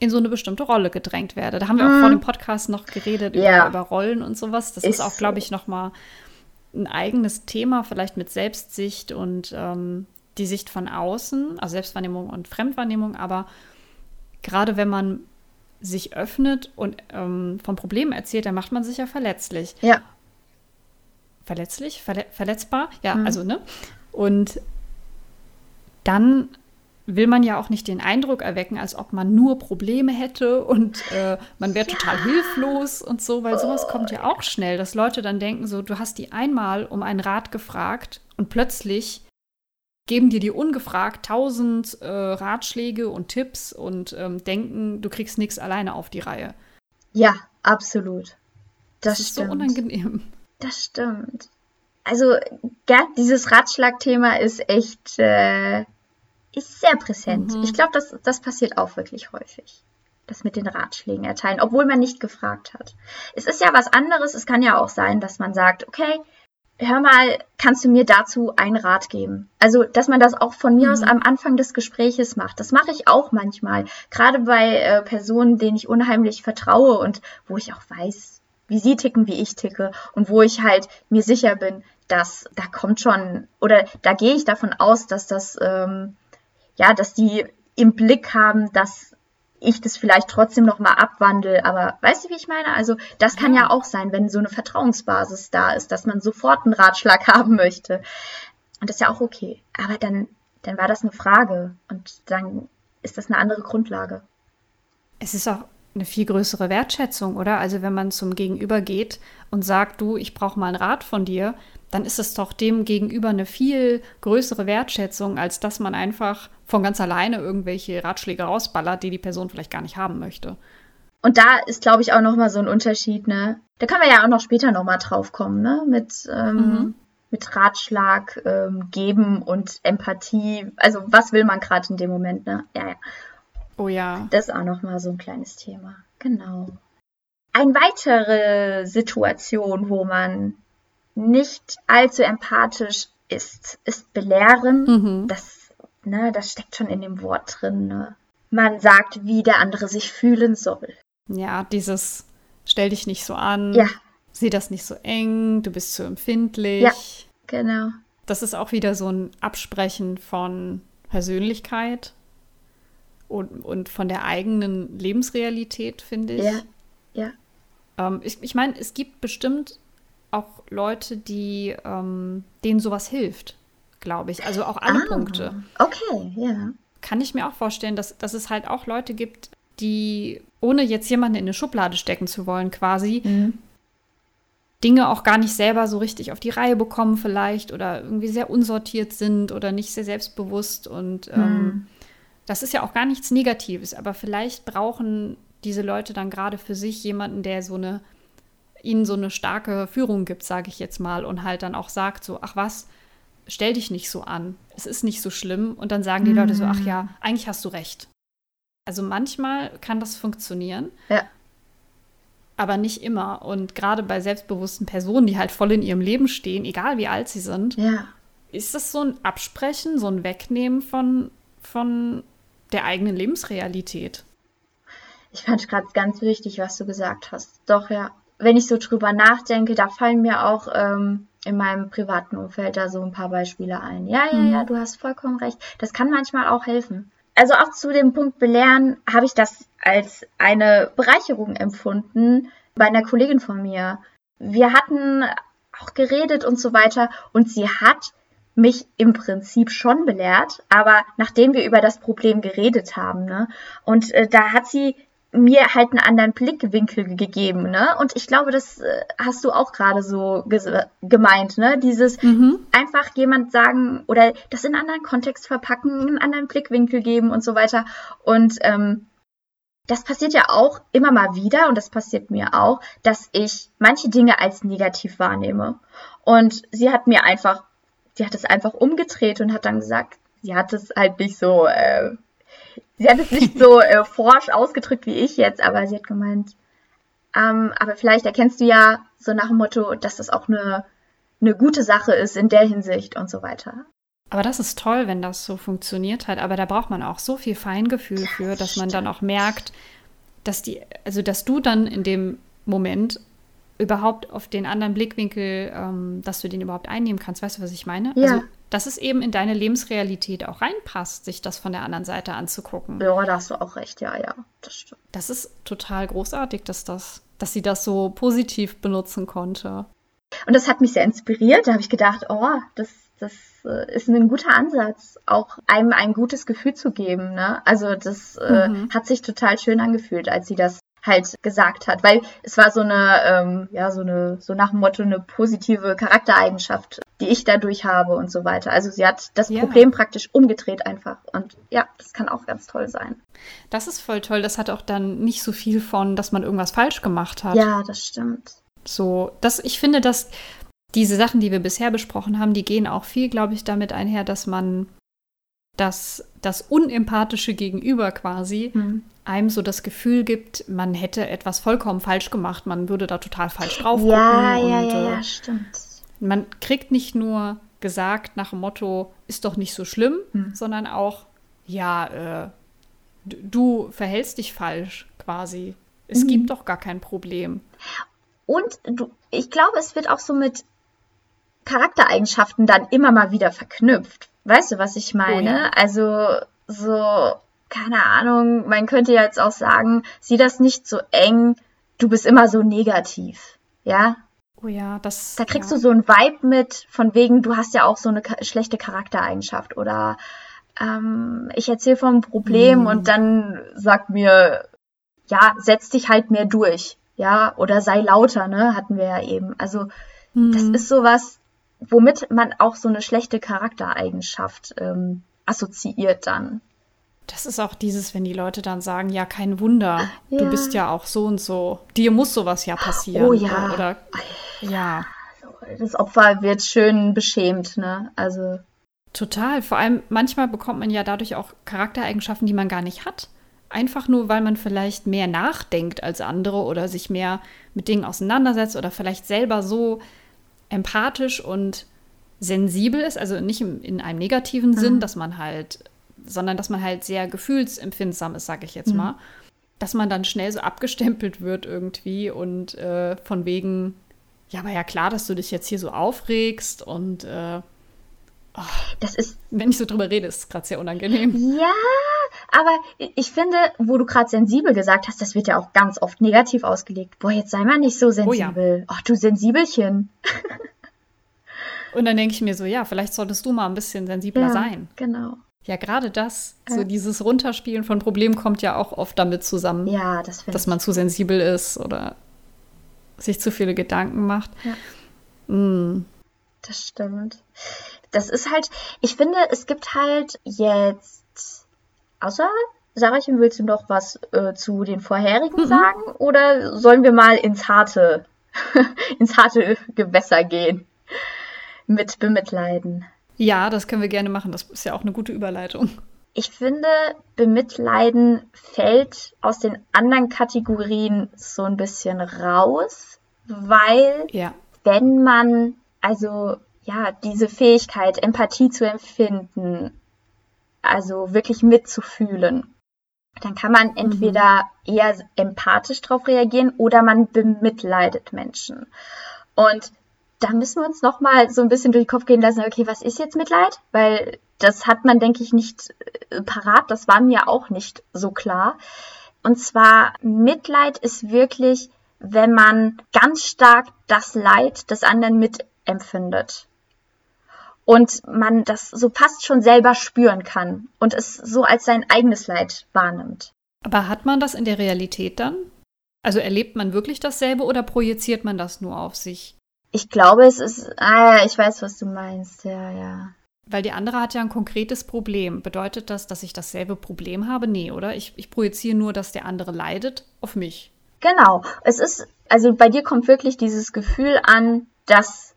in so eine bestimmte Rolle gedrängt werde. Da haben wir mhm. auch vor dem Podcast noch geredet ja. über, über, Rollen und sowas. Das ist, ist auch, glaube ich, noch mal ein eigenes Thema, vielleicht mit Selbstsicht und ähm, die Sicht von außen, also Selbstwahrnehmung und Fremdwahrnehmung, aber gerade wenn man sich öffnet und ähm, von Problemen erzählt, dann macht man sich ja verletzlich. Ja verletzlich, verle verletzbar, ja, mhm. also, ne? Und dann will man ja auch nicht den Eindruck erwecken, als ob man nur Probleme hätte und äh, man wäre ja. total hilflos und so, weil sowas kommt ja auch schnell, dass Leute dann denken, so, du hast die einmal um einen Rat gefragt und plötzlich geben dir die ungefragt tausend äh, Ratschläge und Tipps und ähm, denken, du kriegst nichts alleine auf die Reihe. Ja, absolut. Das, das ist stimmt. so unangenehm. Das stimmt. Also, ja, dieses Ratschlagthema ist echt, äh, ist sehr präsent. Mhm. Ich glaube, das, das passiert auch wirklich häufig. Das mit den Ratschlägen erteilen, obwohl man nicht gefragt hat. Es ist ja was anderes. Es kann ja auch sein, dass man sagt, okay, hör mal, kannst du mir dazu einen Rat geben? Also, dass man das auch von mir mhm. aus am Anfang des Gespräches macht. Das mache ich auch manchmal. Gerade bei äh, Personen, denen ich unheimlich vertraue und wo ich auch weiß, wie sie ticken, wie ich ticke und wo ich halt mir sicher bin, dass da kommt schon oder da gehe ich davon aus, dass das ähm, ja, dass die im Blick haben, dass ich das vielleicht trotzdem noch mal abwandle, aber weißt du, wie ich meine? Also das kann ja. auch sein, wenn so eine Vertrauensbasis da ist, dass man sofort einen Ratschlag haben möchte. Und das ist ja auch okay. Aber dann, dann war das eine Frage und dann ist das eine andere Grundlage. Es ist auch eine viel größere Wertschätzung, oder? Also wenn man zum Gegenüber geht und sagt, du, ich brauche mal einen Rat von dir, dann ist es doch dem gegenüber eine viel größere Wertschätzung, als dass man einfach von ganz alleine irgendwelche Ratschläge rausballert, die die Person vielleicht gar nicht haben möchte. Und da ist, glaube ich, auch noch mal so ein Unterschied, ne? Da können wir ja auch noch später noch mal drauf kommen, ne? Mit, ähm, mhm. mit Ratschlag ähm, geben und Empathie. Also was will man gerade in dem Moment, ne? Ja, ja. Oh ja. Das ist auch noch mal so ein kleines Thema. Genau. Eine weitere Situation, wo man nicht allzu empathisch ist, ist belehren. Mhm. Das, ne, das steckt schon in dem Wort drin. Ne? Man sagt, wie der andere sich fühlen soll. Ja, dieses stell dich nicht so an. Ja. Sieh das nicht so eng, du bist zu empfindlich. Ja, genau. Das ist auch wieder so ein Absprechen von Persönlichkeit und, und von der eigenen Lebensrealität, finde ich. Ja, ja. Ähm, ich ich meine, es gibt bestimmt auch Leute, die ähm, denen sowas hilft, glaube ich. Also auch alle ah, Punkte. Okay, ja. Kann ich mir auch vorstellen, dass, dass es halt auch Leute gibt, die, ohne jetzt jemanden in eine Schublade stecken zu wollen, quasi, mhm. Dinge auch gar nicht selber so richtig auf die Reihe bekommen, vielleicht, oder irgendwie sehr unsortiert sind oder nicht sehr selbstbewusst und ähm, mhm. Das ist ja auch gar nichts Negatives, aber vielleicht brauchen diese Leute dann gerade für sich jemanden, der so eine ihnen so eine starke Führung gibt, sage ich jetzt mal, und halt dann auch sagt so, ach was, stell dich nicht so an, es ist nicht so schlimm. Und dann sagen die mhm. Leute so, ach ja, eigentlich hast du recht. Also manchmal kann das funktionieren. Ja. Aber nicht immer. Und gerade bei selbstbewussten Personen, die halt voll in ihrem Leben stehen, egal wie alt sie sind, ja. ist das so ein Absprechen, so ein Wegnehmen von, von der eigenen Lebensrealität. Ich fand gerade ganz wichtig, was du gesagt hast. Doch, ja. Wenn ich so drüber nachdenke, da fallen mir auch ähm, in meinem privaten Umfeld da so ein paar Beispiele ein. Ja, ja, mhm. ja, du hast vollkommen recht. Das kann manchmal auch helfen. Also auch zu dem Punkt Belehren habe ich das als eine Bereicherung empfunden bei einer Kollegin von mir. Wir hatten auch geredet und so weiter und sie hat mich im Prinzip schon belehrt, aber nachdem wir über das Problem geredet haben, ne, und äh, da hat sie mir halt einen anderen Blickwinkel gegeben, ne? Und ich glaube, das äh, hast du auch gerade so gemeint, ne? Dieses mhm. einfach jemand sagen oder das in einen anderen Kontext verpacken, einen anderen Blickwinkel geben und so weiter. Und ähm, das passiert ja auch immer mal wieder und das passiert mir auch, dass ich manche Dinge als negativ wahrnehme. Und sie hat mir einfach, sie hat es einfach umgedreht und hat dann gesagt, sie hat es halt nicht so äh, Sie hat es nicht so äh, forsch ausgedrückt wie ich jetzt, aber sie hat gemeint, ähm, aber vielleicht erkennst du ja so nach dem Motto, dass das auch eine, eine gute Sache ist in der Hinsicht und so weiter. Aber das ist toll, wenn das so funktioniert hat. Aber da braucht man auch so viel Feingefühl für, dass man dann auch merkt, dass die, also dass du dann in dem Moment überhaupt auf den anderen Blickwinkel, ähm, dass du den überhaupt einnehmen kannst. Weißt du, was ich meine? Ja. Also dass es eben in deine Lebensrealität auch reinpasst, sich das von der anderen Seite anzugucken. Ja, da hast du auch recht, ja, ja, das stimmt. Das ist total großartig, dass das, dass sie das so positiv benutzen konnte. Und das hat mich sehr inspiriert. Da habe ich gedacht, oh, das, das äh, ist ein guter Ansatz, auch einem ein gutes Gefühl zu geben. Ne? Also das äh, mhm. hat sich total schön angefühlt, als sie das halt gesagt hat, weil es war so eine, ähm, ja, so eine, so nach dem Motto eine positive Charaktereigenschaft, die ich dadurch habe und so weiter. Also sie hat das ja. Problem praktisch umgedreht einfach und ja, das kann auch ganz toll sein. Das ist voll toll. Das hat auch dann nicht so viel von, dass man irgendwas falsch gemacht hat. Ja, das stimmt. So, das, ich finde, dass diese Sachen, die wir bisher besprochen haben, die gehen auch viel, glaube ich, damit einher, dass man das, das unempathische Gegenüber quasi mhm. einem so das Gefühl gibt, man hätte etwas vollkommen falsch gemacht, man würde da total falsch drauf gucken. Ja, ja, und, ja, ja, äh, stimmt. Man kriegt nicht nur gesagt nach dem Motto, ist doch nicht so schlimm, mhm. sondern auch, ja, äh, du verhältst dich falsch quasi. Es mhm. gibt doch gar kein Problem. Und du, ich glaube, es wird auch so mit Charaktereigenschaften dann immer mal wieder verknüpft. Weißt du, was ich meine? Oh ja. Also so, keine Ahnung, man könnte jetzt auch sagen, sieh das nicht so eng, du bist immer so negativ. Ja? Oh ja, das. Da kriegst ja. du so ein Vibe mit, von wegen, du hast ja auch so eine schlechte Charaktereigenschaft oder ähm, ich erzähle vom Problem hm. und dann sagt mir, ja, setz dich halt mehr durch, ja, oder sei lauter, ne, hatten wir ja eben. Also, hm. das ist sowas, womit man auch so eine schlechte Charaktereigenschaft ähm, assoziiert dann. Das ist auch dieses, wenn die Leute dann sagen, ja, kein Wunder, ja. du bist ja auch so und so. Dir muss sowas ja passieren. Oh ja. Oder, oder ja. Das Opfer wird schön beschämt, ne? Also. Total. Vor allem manchmal bekommt man ja dadurch auch Charaktereigenschaften, die man gar nicht hat. Einfach nur, weil man vielleicht mehr nachdenkt als andere oder sich mehr mit Dingen auseinandersetzt oder vielleicht selber so empathisch und sensibel ist, also nicht im, in einem negativen mhm. Sinn, dass man halt, sondern dass man halt sehr gefühlsempfindsam ist, sage ich jetzt mhm. mal, dass man dann schnell so abgestempelt wird irgendwie und äh, von wegen, ja, aber ja klar, dass du dich jetzt hier so aufregst und äh, oh, das ist, wenn ich so drüber rede, ist es gerade sehr unangenehm. Ja, aber ich finde, wo du gerade sensibel gesagt hast, das wird ja auch ganz oft negativ ausgelegt. Boah, jetzt sei mal nicht so sensibel. Oh ja. Ach, du Sensibelchen. Und dann denke ich mir so, ja, vielleicht solltest du mal ein bisschen sensibler ja, sein. Genau. Ja, gerade das, ja. so dieses Runterspielen von Problemen kommt ja auch oft damit zusammen, ja, das dass man zu sensibel ist oder sich zu viele Gedanken macht. Ja. Mm. Das stimmt. Das ist halt, ich finde, es gibt halt jetzt, außer Sarahchen, willst du noch was äh, zu den vorherigen mhm. sagen? Oder sollen wir mal ins harte, ins harte Gewässer gehen? mit bemitleiden. Ja, das können wir gerne machen. Das ist ja auch eine gute Überleitung. Ich finde, bemitleiden fällt aus den anderen Kategorien so ein bisschen raus, weil ja. wenn man also ja diese Fähigkeit, Empathie zu empfinden, also wirklich mitzufühlen, dann kann man entweder mhm. eher empathisch darauf reagieren oder man bemitleidet Menschen. Und da müssen wir uns noch mal so ein bisschen durch den Kopf gehen lassen, okay, was ist jetzt Mitleid? Weil das hat man, denke ich, nicht äh, parat. Das war mir auch nicht so klar. Und zwar, Mitleid ist wirklich, wenn man ganz stark das Leid des anderen mitempfindet. Und man das so fast schon selber spüren kann und es so als sein eigenes Leid wahrnimmt. Aber hat man das in der Realität dann? Also erlebt man wirklich dasselbe oder projiziert man das nur auf sich? Ich glaube, es ist. Ah ja, ich weiß, was du meinst. Ja, ja. Weil die andere hat ja ein konkretes Problem. Bedeutet das, dass ich dasselbe Problem habe? Nee, oder? Ich, ich projiziere nur, dass der andere leidet, auf mich. Genau. Es ist, also bei dir kommt wirklich dieses Gefühl an, dass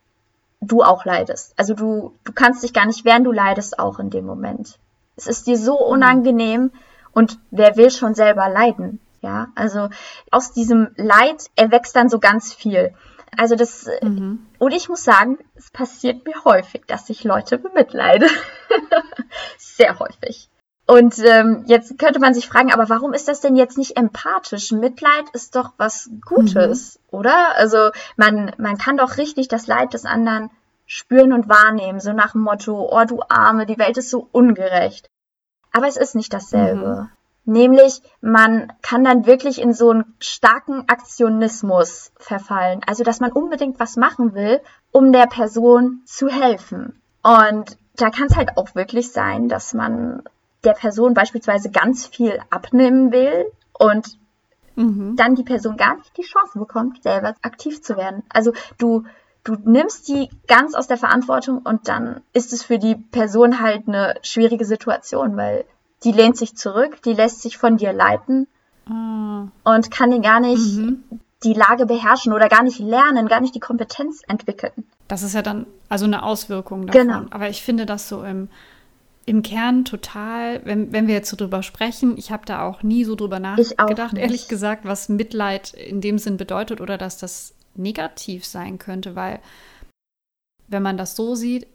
du auch leidest. Also du, du kannst dich gar nicht wehren, du leidest auch in dem Moment. Es ist dir so mhm. unangenehm und wer will schon selber leiden? Ja, also aus diesem Leid erwächst dann so ganz viel. Also das, mhm. und ich muss sagen, es passiert mir häufig, dass ich Leute bemitleide. Sehr häufig. Und ähm, jetzt könnte man sich fragen, aber warum ist das denn jetzt nicht empathisch? Mitleid ist doch was Gutes, mhm. oder? Also man, man kann doch richtig das Leid des anderen spüren und wahrnehmen, so nach dem Motto, oh du Arme, die Welt ist so ungerecht. Aber es ist nicht dasselbe. Mhm. Nämlich, man kann dann wirklich in so einen starken Aktionismus verfallen. Also, dass man unbedingt was machen will, um der Person zu helfen. Und da kann es halt auch wirklich sein, dass man der Person beispielsweise ganz viel abnehmen will und mhm. dann die Person gar nicht die Chance bekommt, selber aktiv zu werden. Also du, du nimmst die ganz aus der Verantwortung und dann ist es für die Person halt eine schwierige Situation, weil die lehnt sich zurück, die lässt sich von dir leiten ah. und kann dir gar nicht mhm. die Lage beherrschen oder gar nicht lernen, gar nicht die Kompetenz entwickeln. Das ist ja dann also eine Auswirkung davon. Genau. Aber ich finde das so im, im Kern total, wenn, wenn wir jetzt so drüber sprechen, ich habe da auch nie so drüber nachgedacht, ehrlich gesagt, was Mitleid in dem Sinn bedeutet oder dass das negativ sein könnte, weil wenn man das so sieht,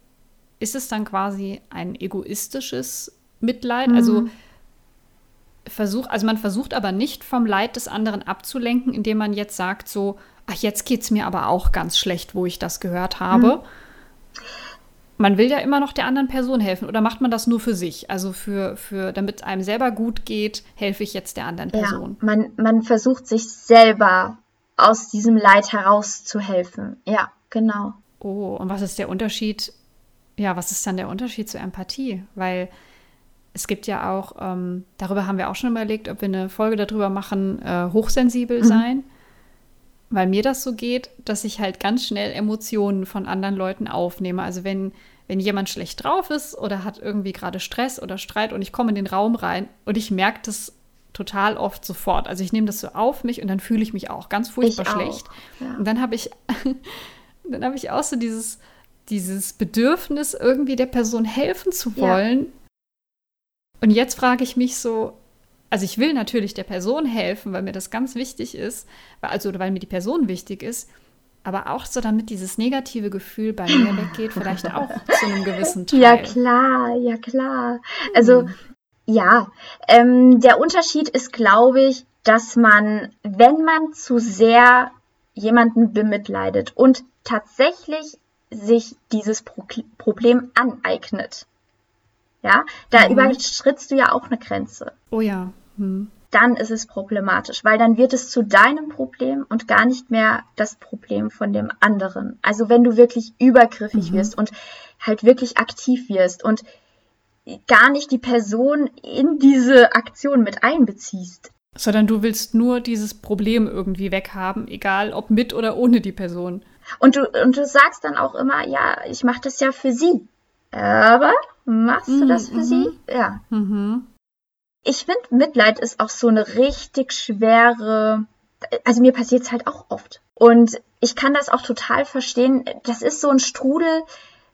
ist es dann quasi ein egoistisches Mitleid. Also mhm. Also versuch, also man versucht aber nicht vom Leid des anderen abzulenken, indem man jetzt sagt so, ach, jetzt geht es mir aber auch ganz schlecht, wo ich das gehört habe. Mhm. Man will ja immer noch der anderen Person helfen oder macht man das nur für sich? Also für, für damit einem selber gut geht, helfe ich jetzt der anderen Person. Ja, man, man versucht sich selber aus diesem Leid herauszuhelfen. Ja, genau. Oh, und was ist der Unterschied? Ja, was ist dann der Unterschied zur Empathie? Weil es gibt ja auch, ähm, darüber haben wir auch schon überlegt, ob wir eine Folge darüber machen, äh, hochsensibel mhm. sein. Weil mir das so geht, dass ich halt ganz schnell Emotionen von anderen Leuten aufnehme. Also wenn, wenn jemand schlecht drauf ist oder hat irgendwie gerade Stress oder Streit und ich komme in den Raum rein und ich merke das total oft sofort. Also ich nehme das so auf mich und dann fühle ich mich auch ganz furchtbar ich schlecht. ja. Und dann habe ich, dann habe ich auch so dieses, dieses Bedürfnis, irgendwie der Person helfen zu wollen. Ja und jetzt frage ich mich so, also ich will natürlich der Person helfen, weil mir das ganz wichtig ist, also weil mir die Person wichtig ist, aber auch so, damit dieses negative Gefühl bei mir weggeht, vielleicht auch zu einem gewissen Teil. Ja klar, ja klar. Also hm. ja, ähm, der Unterschied ist, glaube ich, dass man, wenn man zu sehr jemanden bemitleidet und tatsächlich sich dieses Pro Problem aneignet, ja, da mhm. überschrittst du ja auch eine Grenze. Oh ja. Hm. Dann ist es problematisch, weil dann wird es zu deinem Problem und gar nicht mehr das Problem von dem anderen. Also wenn du wirklich übergriffig mhm. wirst und halt wirklich aktiv wirst und gar nicht die Person in diese Aktion mit einbeziehst. Sondern du willst nur dieses Problem irgendwie weghaben, egal ob mit oder ohne die Person. Und du, und du sagst dann auch immer, ja, ich mache das ja für sie. Aber Machst du das für mhm. sie? Ja. Mhm. Ich finde, Mitleid ist auch so eine richtig schwere. Also mir passiert es halt auch oft. Und ich kann das auch total verstehen. Das ist so ein Strudel,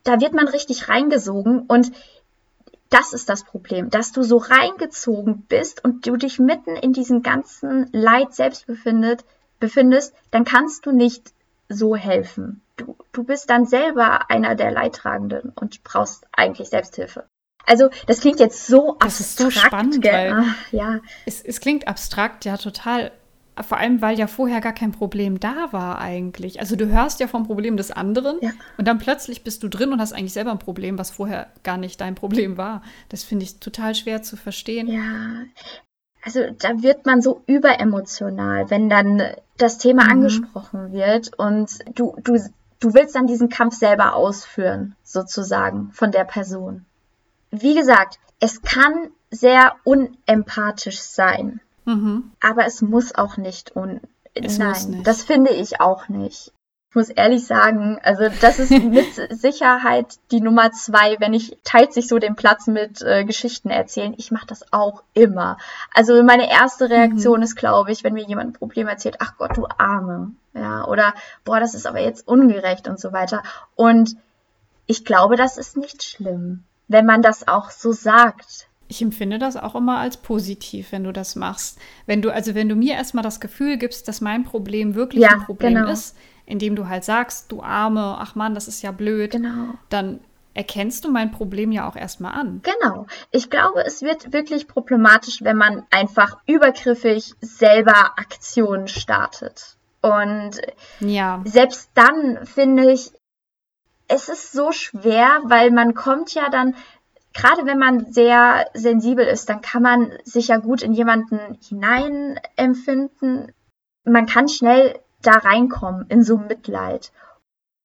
da wird man richtig reingesogen. Und das ist das Problem, dass du so reingezogen bist und du dich mitten in diesem ganzen Leid selbst befindet, befindest, dann kannst du nicht so helfen du, du bist dann selber einer der Leidtragenden und brauchst eigentlich Selbsthilfe. Also, das klingt jetzt so abstrakt. Das ist so spannend, gell? weil Ach, ja. es, es klingt abstrakt, ja, total. Vor allem, weil ja vorher gar kein Problem da war eigentlich. Also du hörst ja vom Problem des anderen ja. und dann plötzlich bist du drin und hast eigentlich selber ein Problem, was vorher gar nicht dein Problem war. Das finde ich total schwer zu verstehen. Ja, also da wird man so überemotional, wenn dann das Thema mhm. angesprochen wird und du, du du willst dann diesen Kampf selber ausführen, sozusagen, von der Person. Wie gesagt, es kann sehr unempathisch sein, mhm. aber es muss auch nicht. Und nein, nicht. das finde ich auch nicht. Ich muss ehrlich sagen, also das ist mit Sicherheit die Nummer zwei, wenn ich teilt sich so den Platz mit äh, Geschichten erzählen. Ich mache das auch immer. Also meine erste Reaktion mhm. ist, glaube ich, wenn mir jemand ein Problem erzählt, ach Gott, du Arme, ja, oder boah, das ist aber jetzt ungerecht und so weiter. Und ich glaube, das ist nicht schlimm, wenn man das auch so sagt. Ich empfinde das auch immer als positiv, wenn du das machst. Wenn du, also wenn du mir erstmal das Gefühl gibst, dass mein Problem wirklich ja, ein Problem genau. ist, indem du halt sagst, du Arme, ach Mann, das ist ja blöd, genau. dann erkennst du mein Problem ja auch erstmal an. Genau. Ich glaube, es wird wirklich problematisch, wenn man einfach übergriffig selber Aktionen startet. Und ja. selbst dann finde ich, es ist so schwer, weil man kommt ja dann, gerade wenn man sehr sensibel ist, dann kann man sich ja gut in jemanden hinein empfinden. Man kann schnell da reinkommen in so Mitleid.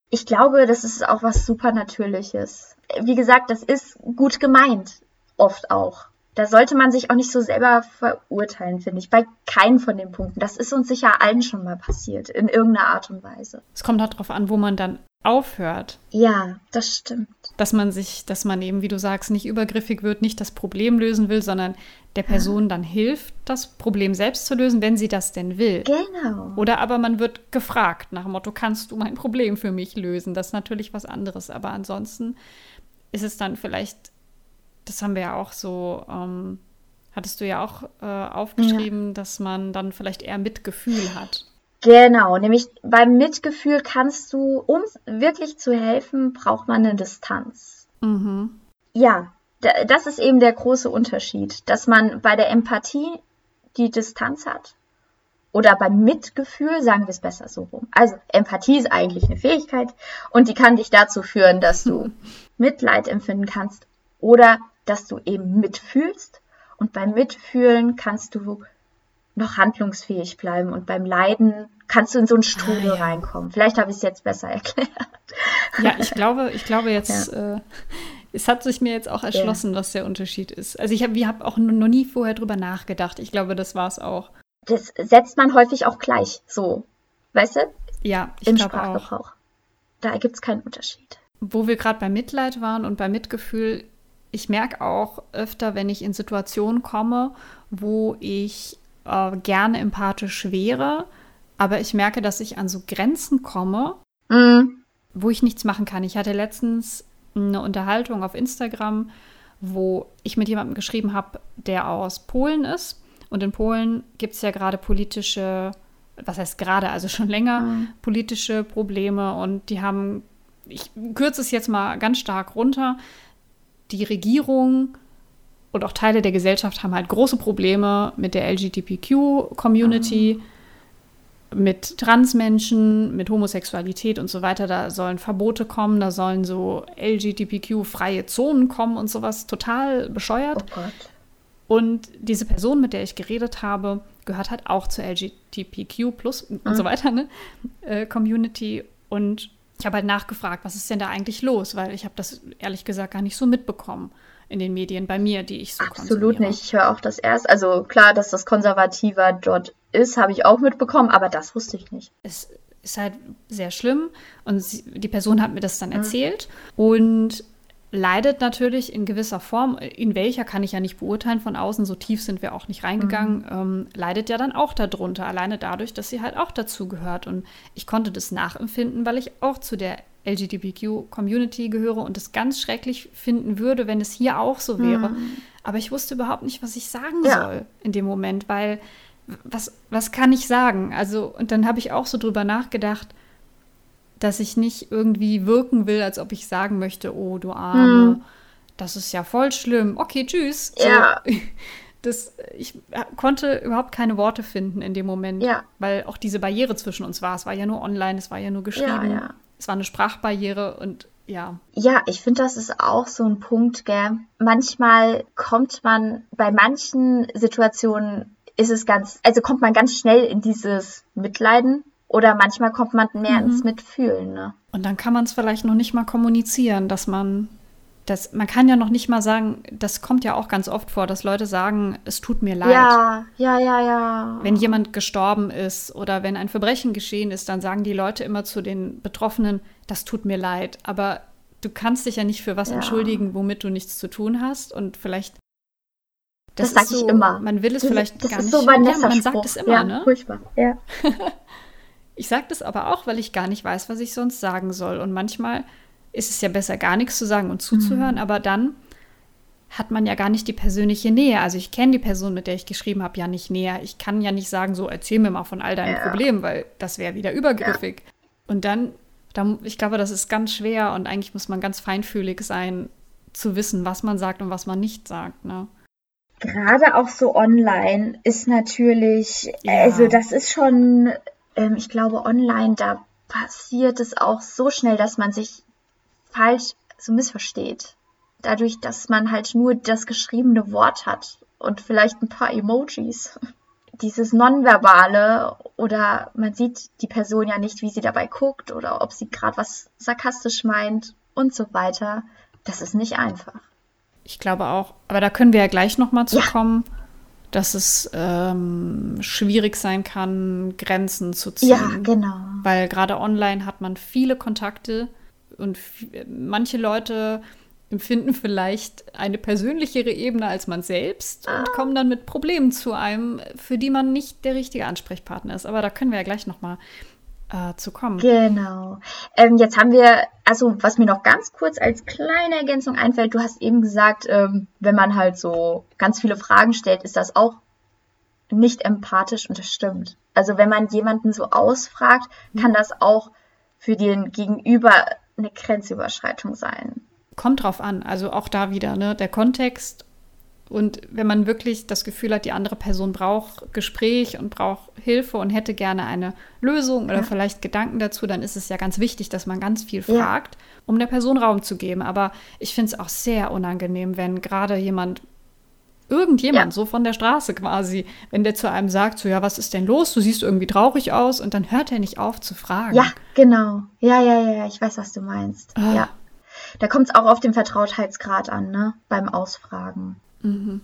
Ich glaube, das ist auch was super Natürliches. Wie gesagt, das ist gut gemeint. Oft auch. Da sollte man sich auch nicht so selber verurteilen, finde ich. Bei keinem von den Punkten. Das ist uns sicher allen schon mal passiert, in irgendeiner Art und Weise. Es kommt halt darauf an, wo man dann aufhört. Ja, das stimmt. Dass man sich, dass man eben, wie du sagst, nicht übergriffig wird, nicht das Problem lösen will, sondern der Person dann hilft, das Problem selbst zu lösen, wenn sie das denn will. Genau. Oder aber man wird gefragt nach dem Motto, kannst du mein Problem für mich lösen? Das ist natürlich was anderes. Aber ansonsten ist es dann vielleicht, das haben wir ja auch so, ähm, hattest du ja auch äh, aufgeschrieben, ja. dass man dann vielleicht eher Mitgefühl hat. Genau, nämlich beim Mitgefühl kannst du, um wirklich zu helfen, braucht man eine Distanz. Mhm. Ja, das ist eben der große Unterschied, dass man bei der Empathie die Distanz hat. Oder beim Mitgefühl sagen wir es besser so rum. Also Empathie ist eigentlich eine Fähigkeit und die kann dich dazu führen, dass du Mitleid empfinden kannst oder dass du eben mitfühlst. Und beim Mitfühlen kannst du noch handlungsfähig bleiben und beim Leiden kannst du in so einen Strudel ah, ja. reinkommen. Vielleicht habe ich es jetzt besser erklärt. Ja, ich glaube, ich glaube jetzt, ja. äh, es hat sich mir jetzt auch erschlossen, ja. was der Unterschied ist. Also ich habe hab auch noch nie vorher drüber nachgedacht. Ich glaube, das war es auch. Das setzt man häufig auch gleich so. Weißt du? Ja, ich glaube auch. Da gibt es keinen Unterschied. Wo wir gerade bei Mitleid waren und bei Mitgefühl, ich merke auch öfter, wenn ich in Situationen komme, wo ich äh, gerne empathisch wäre, aber ich merke, dass ich an so Grenzen komme, mhm. wo ich nichts machen kann. Ich hatte letztens eine Unterhaltung auf Instagram, wo ich mit jemandem geschrieben habe, der aus Polen ist. Und in Polen gibt es ja gerade politische, was heißt gerade, also schon länger, mhm. politische Probleme. Und die haben, ich kürze es jetzt mal ganz stark runter, die Regierung und auch Teile der Gesellschaft haben halt große Probleme mit der LGBTQ-Community, mhm. mit Transmenschen, mit Homosexualität und so weiter. Da sollen Verbote kommen, da sollen so LGBTQ-freie Zonen kommen und sowas. Total bescheuert. Oh und diese Person, mit der ich geredet habe, gehört halt auch zur LGBTQ plus mhm. und so weiter, ne? Äh, Community. Und ich habe halt nachgefragt, was ist denn da eigentlich los? Weil ich habe das ehrlich gesagt gar nicht so mitbekommen in den Medien bei mir, die ich so Absolut nicht. Ich höre auch das erst. Also klar, dass das konservativer dort ist, habe ich auch mitbekommen, aber das wusste ich nicht. Es ist halt sehr schlimm und sie, die Person hat mir das dann mhm. erzählt und leidet natürlich in gewisser Form, in welcher kann ich ja nicht beurteilen von außen, so tief sind wir auch nicht reingegangen, mhm. ähm, leidet ja dann auch darunter, alleine dadurch, dass sie halt auch dazu gehört. Und ich konnte das nachempfinden, weil ich auch zu der LGBTQ-Community gehöre und es ganz schrecklich finden würde, wenn es hier auch so wäre. Mhm. Aber ich wusste überhaupt nicht, was ich sagen ja. soll in dem Moment, weil was, was kann ich sagen? Also, und dann habe ich auch so drüber nachgedacht, dass ich nicht irgendwie wirken will, als ob ich sagen möchte, oh, du Arme, mhm. das ist ja voll schlimm. Okay, tschüss. Ja. So, das, ich konnte überhaupt keine Worte finden in dem Moment, ja. weil auch diese Barriere zwischen uns war. Es war ja nur online, es war ja nur geschrieben. Ja, ja es war eine Sprachbarriere und ja. Ja, ich finde, das ist auch so ein Punkt, gell. Manchmal kommt man bei manchen Situationen ist es ganz, also kommt man ganz schnell in dieses Mitleiden Oder manchmal kommt man mehr mhm. ins Mitfühlen. Ne? Und dann kann man es vielleicht noch nicht mal kommunizieren, dass man das, man kann ja noch nicht mal sagen, das kommt ja auch ganz oft vor, dass Leute sagen, es tut mir leid. Ja, ja, ja, ja. Wenn jemand gestorben ist oder wenn ein Verbrechen geschehen ist, dann sagen die Leute immer zu den Betroffenen, das tut mir leid. Aber du kannst dich ja nicht für was ja. entschuldigen, womit du nichts zu tun hast. Und vielleicht. Das, das sage so, ich immer. Man will es das, vielleicht gar nicht. So ja, man sagt es immer, ja, ne? Furchtbar. Ja. ich sage das aber auch, weil ich gar nicht weiß, was ich sonst sagen soll. Und manchmal ist es ja besser, gar nichts zu sagen und zuzuhören, mhm. aber dann hat man ja gar nicht die persönliche Nähe. Also ich kenne die Person, mit der ich geschrieben habe, ja nicht näher. Ich kann ja nicht sagen, so erzähl mir mal von all deinen ja. Problemen, weil das wäre wieder übergriffig. Ja. Und dann, dann, ich glaube, das ist ganz schwer und eigentlich muss man ganz feinfühlig sein, zu wissen, was man sagt und was man nicht sagt. Ne? Gerade auch so online ist natürlich, ja. also das ist schon, ähm, ich glaube, online, da passiert es auch so schnell, dass man sich falsch so missversteht. Dadurch, dass man halt nur das geschriebene Wort hat und vielleicht ein paar Emojis. Dieses Nonverbale oder man sieht die Person ja nicht, wie sie dabei guckt oder ob sie gerade was sarkastisch meint und so weiter. Das ist nicht einfach. Ich glaube auch, aber da können wir ja gleich nochmal zu ja. kommen, dass es ähm, schwierig sein kann, Grenzen zu ziehen. Ja, genau. Weil gerade online hat man viele Kontakte und manche Leute empfinden vielleicht eine persönlichere Ebene als man selbst und ah. kommen dann mit Problemen zu einem, für die man nicht der richtige Ansprechpartner ist. Aber da können wir ja gleich nochmal äh, zu kommen. Genau. Ähm, jetzt haben wir, also was mir noch ganz kurz als kleine Ergänzung einfällt, du hast eben gesagt, ähm, wenn man halt so ganz viele Fragen stellt, ist das auch nicht empathisch und das stimmt. Also wenn man jemanden so ausfragt, kann mhm. das auch für den Gegenüber eine Grenzüberschreitung sein. Kommt drauf an, also auch da wieder, ne, der Kontext. Und wenn man wirklich das Gefühl hat, die andere Person braucht Gespräch und braucht Hilfe und hätte gerne eine Lösung oder ja. vielleicht Gedanken dazu, dann ist es ja ganz wichtig, dass man ganz viel fragt, ja. um der Person Raum zu geben. Aber ich finde es auch sehr unangenehm, wenn gerade jemand irgendjemand, ja. so von der Straße quasi, wenn der zu einem sagt, so ja, was ist denn los? Du siehst irgendwie traurig aus und dann hört er nicht auf zu fragen. Ja, genau. Ja, ja, ja, ich weiß, was du meinst. Ah. Ja. Da kommt es auch auf den Vertrautheitsgrad an, ne? Beim Ausfragen. Mhm.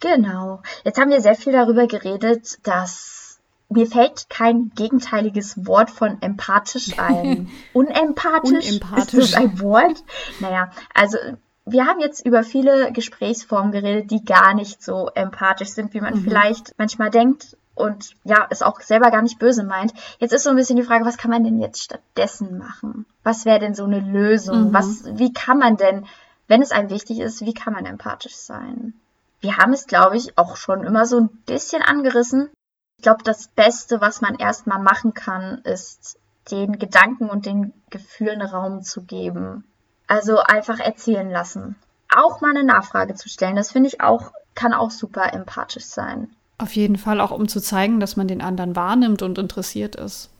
Genau. Jetzt haben wir sehr viel darüber geredet, dass mir fällt kein gegenteiliges Wort von empathisch ein. Unempathisch? Unempathisch. Ist das ein Wort? Naja, also wir haben jetzt über viele Gesprächsformen geredet, die gar nicht so empathisch sind, wie man mhm. vielleicht manchmal denkt und ja, es auch selber gar nicht böse meint. Jetzt ist so ein bisschen die Frage, was kann man denn jetzt stattdessen machen? Was wäre denn so eine Lösung? Mhm. Was, wie kann man denn, wenn es einem wichtig ist, wie kann man empathisch sein? Wir haben es, glaube ich, auch schon immer so ein bisschen angerissen. Ich glaube, das Beste, was man erstmal machen kann, ist den Gedanken und den Gefühlen Raum zu geben also einfach erzählen lassen. Auch mal eine Nachfrage zu stellen, das finde ich auch, kann auch super empathisch sein. Auf jeden Fall auch, um zu zeigen, dass man den anderen wahrnimmt und interessiert ist.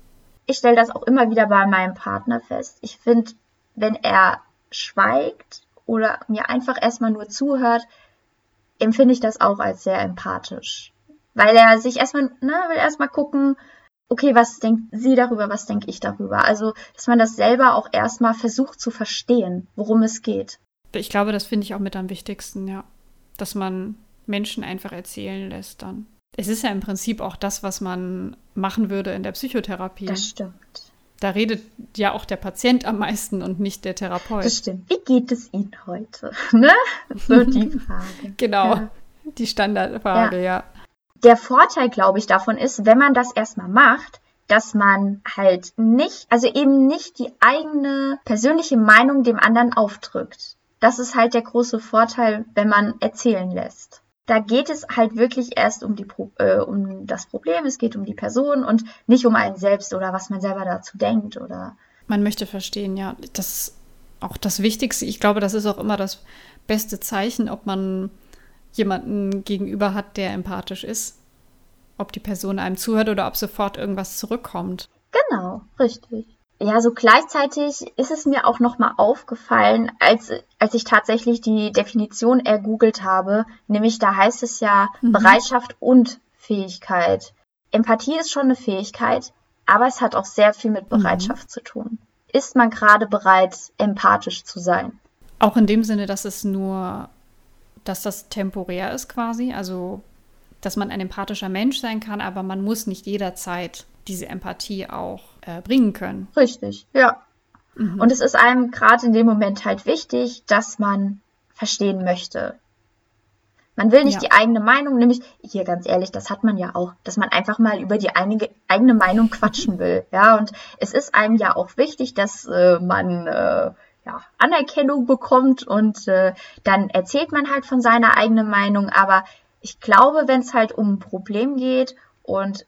Ich stelle das auch immer wieder bei meinem Partner fest. Ich finde, wenn er schweigt oder mir einfach erstmal nur zuhört, empfinde ich das auch als sehr empathisch. Weil er sich erstmal, ne, will erstmal gucken, okay, was denkt sie darüber, was denke ich darüber? Also, dass man das selber auch erstmal versucht zu verstehen, worum es geht. Ich glaube, das finde ich auch mit am wichtigsten, ja. Dass man Menschen einfach erzählen lässt dann. Es ist ja im Prinzip auch das, was man machen würde in der Psychotherapie. Das stimmt. Da redet ja auch der Patient am meisten und nicht der Therapeut. Das stimmt. Wie geht es Ihnen heute? Ne? So die Frage. genau. Ja. Die Standardfrage, ja. ja der Vorteil, glaube ich, davon ist, wenn man das erstmal macht, dass man halt nicht, also eben nicht die eigene persönliche Meinung dem anderen aufdrückt. Das ist halt der große Vorteil, wenn man erzählen lässt. Da geht es halt wirklich erst um, die, äh, um das Problem, es geht um die Person und nicht um einen selbst oder was man selber dazu denkt oder. Man möchte verstehen, ja, das ist auch das Wichtigste. Ich glaube, das ist auch immer das beste Zeichen, ob man jemanden gegenüber hat, der empathisch ist. Ob die Person einem zuhört oder ob sofort irgendwas zurückkommt. Genau, richtig. Ja, so gleichzeitig ist es mir auch nochmal aufgefallen, als, als ich tatsächlich die Definition ergoogelt habe, nämlich da heißt es ja mhm. Bereitschaft und Fähigkeit. Empathie ist schon eine Fähigkeit, aber es hat auch sehr viel mit mhm. Bereitschaft mhm. zu tun. Ist man gerade bereit, empathisch zu sein? Auch in dem Sinne, dass es nur, dass das temporär ist quasi, also dass man ein empathischer Mensch sein kann, aber man muss nicht jederzeit diese Empathie auch äh, bringen können. Richtig, ja. Mhm. Und es ist einem gerade in dem Moment halt wichtig, dass man verstehen möchte. Man will nicht ja. die eigene Meinung, nämlich, hier ganz ehrlich, das hat man ja auch, dass man einfach mal über die einige, eigene Meinung quatschen will. Ja, und es ist einem ja auch wichtig, dass äh, man äh, ja, Anerkennung bekommt und äh, dann erzählt man halt von seiner eigenen Meinung. Aber ich glaube, wenn es halt um ein Problem geht und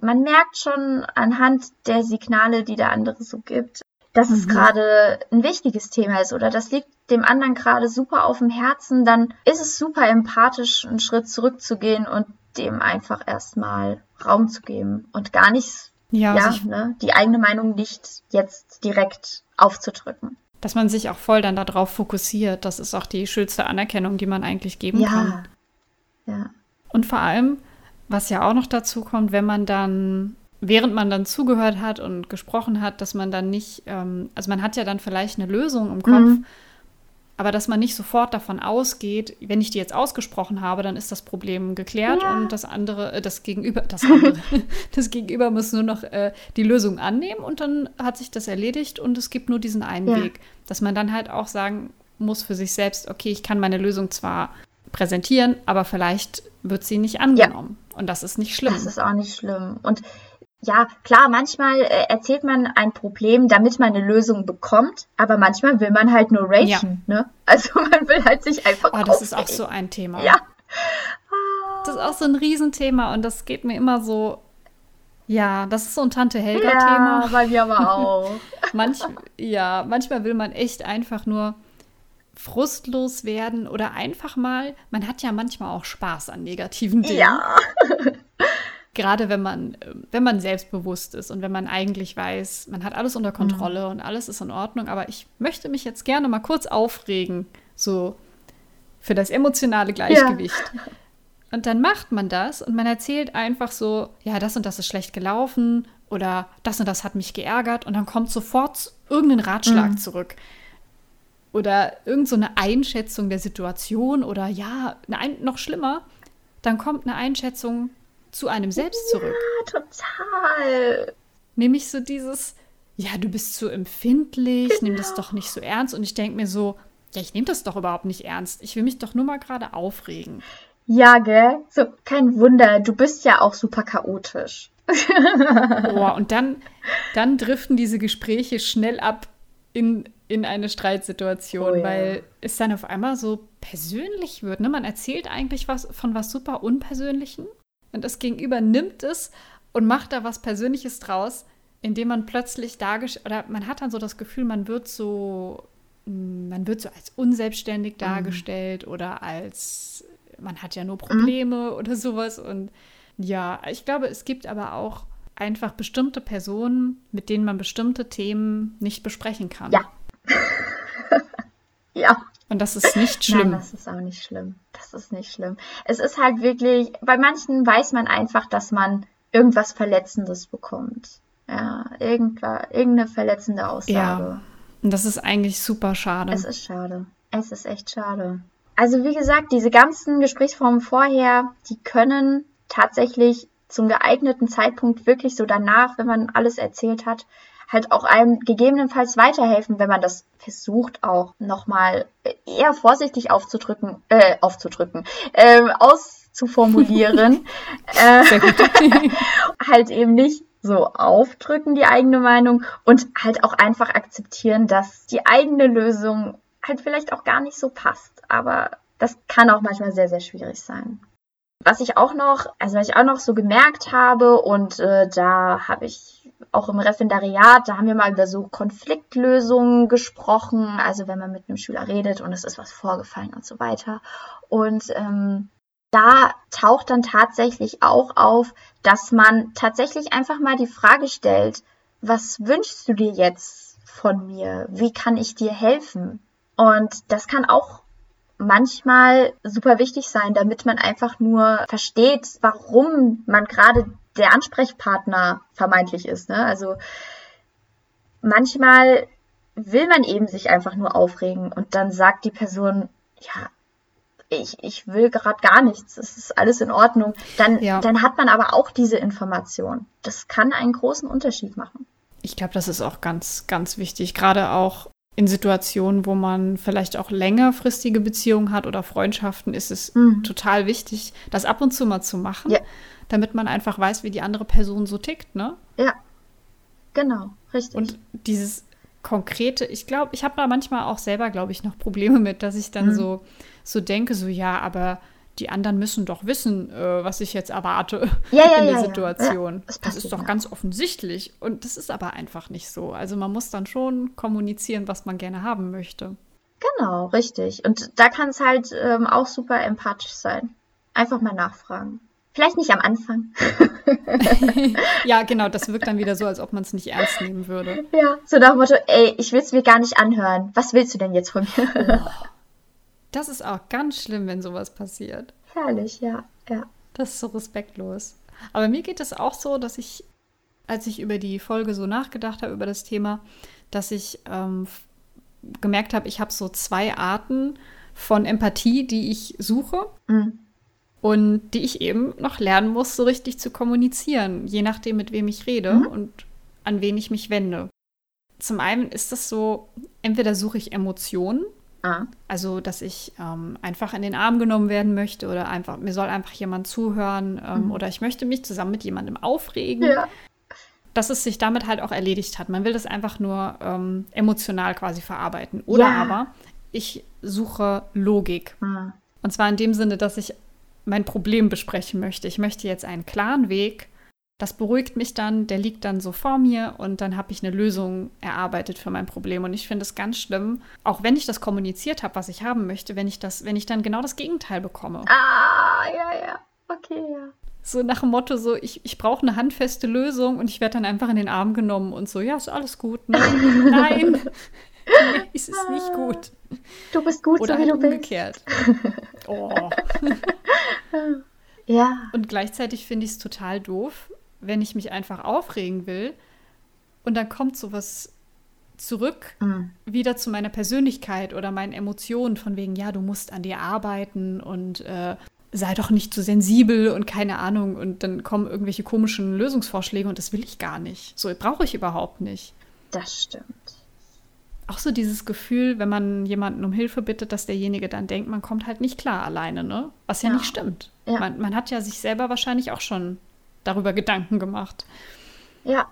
man merkt schon anhand der Signale, die der andere so gibt, dass mhm. es gerade ein wichtiges Thema ist oder das liegt dem anderen gerade super auf dem Herzen, dann ist es super empathisch, einen Schritt zurückzugehen und dem einfach erstmal Raum zu geben und gar nicht ja, ja also ne, die eigene Meinung nicht jetzt direkt aufzudrücken. Dass man sich auch voll dann darauf fokussiert, das ist auch die schönste Anerkennung, die man eigentlich geben ja. kann. Ja. Und vor allem, was ja auch noch dazu kommt, wenn man dann während man dann zugehört hat und gesprochen hat, dass man dann nicht, ähm, also man hat ja dann vielleicht eine Lösung im Kopf, mhm. aber dass man nicht sofort davon ausgeht, wenn ich die jetzt ausgesprochen habe, dann ist das Problem geklärt ja. und das andere, äh, das Gegenüber, das andere, das Gegenüber muss nur noch äh, die Lösung annehmen und dann hat sich das erledigt und es gibt nur diesen einen ja. Weg, dass man dann halt auch sagen muss für sich selbst, okay, ich kann meine Lösung zwar präsentieren, aber vielleicht wird sie nicht angenommen. Ja. Und das ist nicht schlimm. Das ist auch nicht schlimm. Und ja, klar, manchmal äh, erzählt man ein Problem, damit man eine Lösung bekommt, aber manchmal will man halt nur ragen, ja. ne? Also man will halt sich einfach. Oh, das ist auch so ein Thema. Ja. Das ist auch so ein Riesenthema und das geht mir immer so. Ja, das ist so ein Tante Helga-Thema. Ja, bei mir aber auch. Manch, ja, manchmal will man echt einfach nur frustlos werden oder einfach mal, man hat ja manchmal auch Spaß an negativen Dingen. Ja. gerade wenn man, wenn man selbstbewusst ist und wenn man eigentlich weiß, man hat alles unter Kontrolle mhm. und alles ist in Ordnung, aber ich möchte mich jetzt gerne mal kurz aufregen, so für das emotionale Gleichgewicht. Ja. Und dann macht man das und man erzählt einfach so, ja, das und das ist schlecht gelaufen oder das und das hat mich geärgert und dann kommt sofort irgendein Ratschlag mhm. zurück. Oder irgendeine so Einschätzung der Situation oder ja, ein, noch schlimmer, dann kommt eine Einschätzung, zu einem selbst zurück. Ja, total. Nämlich so dieses, ja, du bist zu empfindlich, genau. nimm das doch nicht so ernst. Und ich denke mir so, ja, ich nehme das doch überhaupt nicht ernst. Ich will mich doch nur mal gerade aufregen. Ja, gell? So, kein Wunder, du bist ja auch super chaotisch. Boah, und dann, dann driften diese Gespräche schnell ab in, in eine Streitsituation, oh, ja. weil es dann auf einmal so persönlich wird. Ne? Man erzählt eigentlich was von was super Unpersönlichen und das Gegenüber nimmt es und macht da was Persönliches draus, indem man plötzlich dargestellt, oder man hat dann so das Gefühl, man wird so, man wird so als unselbstständig mhm. dargestellt mhm. oder als, man hat ja nur Probleme mhm. oder sowas. Und ja, ich glaube, es gibt aber auch einfach bestimmte Personen, mit denen man bestimmte Themen nicht besprechen kann. Ja. ja. Und das ist nicht schlimm. Nein, das ist auch nicht schlimm. Das ist nicht schlimm. Es ist halt wirklich, bei manchen weiß man einfach, dass man irgendwas Verletzendes bekommt. Ja, irgendeine verletzende Aussage. Ja, und das ist eigentlich super schade. Es ist schade. Es ist echt schade. Also wie gesagt, diese ganzen Gesprächsformen vorher, die können tatsächlich zum geeigneten Zeitpunkt wirklich so danach, wenn man alles erzählt hat, halt auch einem gegebenenfalls weiterhelfen, wenn man das versucht auch nochmal eher vorsichtig aufzudrücken, äh, aufzudrücken, äh, auszuformulieren. äh, halt eben nicht so aufdrücken, die eigene Meinung und halt auch einfach akzeptieren, dass die eigene Lösung halt vielleicht auch gar nicht so passt. Aber das kann auch manchmal sehr, sehr schwierig sein. Was ich auch noch, also was ich auch noch so gemerkt habe und äh, da habe ich auch im Referendariat, da haben wir mal über so Konfliktlösungen gesprochen, also wenn man mit einem Schüler redet und es ist was vorgefallen und so weiter. Und ähm, da taucht dann tatsächlich auch auf, dass man tatsächlich einfach mal die Frage stellt, was wünschst du dir jetzt von mir? Wie kann ich dir helfen? Und das kann auch manchmal super wichtig sein, damit man einfach nur versteht, warum man gerade der Ansprechpartner vermeintlich ist. Ne? Also manchmal will man eben sich einfach nur aufregen und dann sagt die Person, ja, ich, ich will gerade gar nichts, es ist alles in Ordnung. Dann, ja. dann hat man aber auch diese Information. Das kann einen großen Unterschied machen. Ich glaube, das ist auch ganz, ganz wichtig, gerade auch in Situationen, wo man vielleicht auch längerfristige Beziehungen hat oder Freundschaften, ist es mhm. total wichtig, das ab und zu mal zu machen, ja. Damit man einfach weiß, wie die andere Person so tickt, ne? Ja, genau, richtig. Und dieses konkrete, ich glaube, ich habe da manchmal auch selber, glaube ich, noch Probleme mit, dass ich dann mhm. so, so denke, so ja, aber die anderen müssen doch wissen, äh, was ich jetzt erwarte ja, ja, in der ja, Situation. das, das ist doch ganz offensichtlich. Und das ist aber einfach nicht so. Also man muss dann schon kommunizieren, was man gerne haben möchte. Genau, richtig. Und da kann es halt ähm, auch super empathisch sein. Einfach mal nachfragen. Vielleicht nicht am Anfang. ja, genau, das wirkt dann wieder so, als ob man es nicht ernst nehmen würde. Ja, so nach dem Motto, ey, ich will es mir gar nicht anhören. Was willst du denn jetzt von mir? Oh, das ist auch ganz schlimm, wenn sowas passiert. Herrlich, ja, ja. Das ist so respektlos. Aber mir geht es auch so, dass ich, als ich über die Folge so nachgedacht habe, über das Thema, dass ich ähm, gemerkt habe, ich habe so zwei Arten von Empathie, die ich suche. Mhm und die ich eben noch lernen muss, so richtig zu kommunizieren, je nachdem, mit wem ich rede mhm. und an wen ich mich wende. Zum einen ist das so, entweder suche ich Emotionen, ah. also dass ich ähm, einfach in den Arm genommen werden möchte oder einfach, mir soll einfach jemand zuhören ähm, mhm. oder ich möchte mich zusammen mit jemandem aufregen. Ja. Dass es sich damit halt auch erledigt hat. Man will das einfach nur ähm, emotional quasi verarbeiten. Oder ja. aber ich suche Logik. Mhm. Und zwar in dem Sinne, dass ich mein Problem besprechen möchte. Ich möchte jetzt einen klaren Weg. Das beruhigt mich dann, der liegt dann so vor mir und dann habe ich eine Lösung erarbeitet für mein Problem. Und ich finde es ganz schlimm, auch wenn ich das kommuniziert habe, was ich haben möchte, wenn ich das, wenn ich dann genau das Gegenteil bekomme. Ah, ja, ja. Okay, ja. So nach dem Motto, so, ich, ich brauche eine handfeste Lösung und ich werde dann einfach in den Arm genommen und so, ja, ist alles gut. Nein, nein, es ist nicht gut. Du bist gut, Oder so wie halt du umgekehrt. bist. Oh. ja. Und gleichzeitig finde ich es total doof, wenn ich mich einfach aufregen will und dann kommt sowas zurück mhm. wieder zu meiner Persönlichkeit oder meinen Emotionen von wegen, ja, du musst an dir arbeiten und äh, sei doch nicht zu sensibel und keine Ahnung und dann kommen irgendwelche komischen Lösungsvorschläge und das will ich gar nicht. So brauche ich überhaupt nicht. Das stimmt auch so dieses Gefühl, wenn man jemanden um Hilfe bittet, dass derjenige dann denkt, man kommt halt nicht klar alleine, ne? Was ja, ja. nicht stimmt. Ja. Man, man, hat ja sich selber wahrscheinlich auch schon darüber Gedanken gemacht. Ja,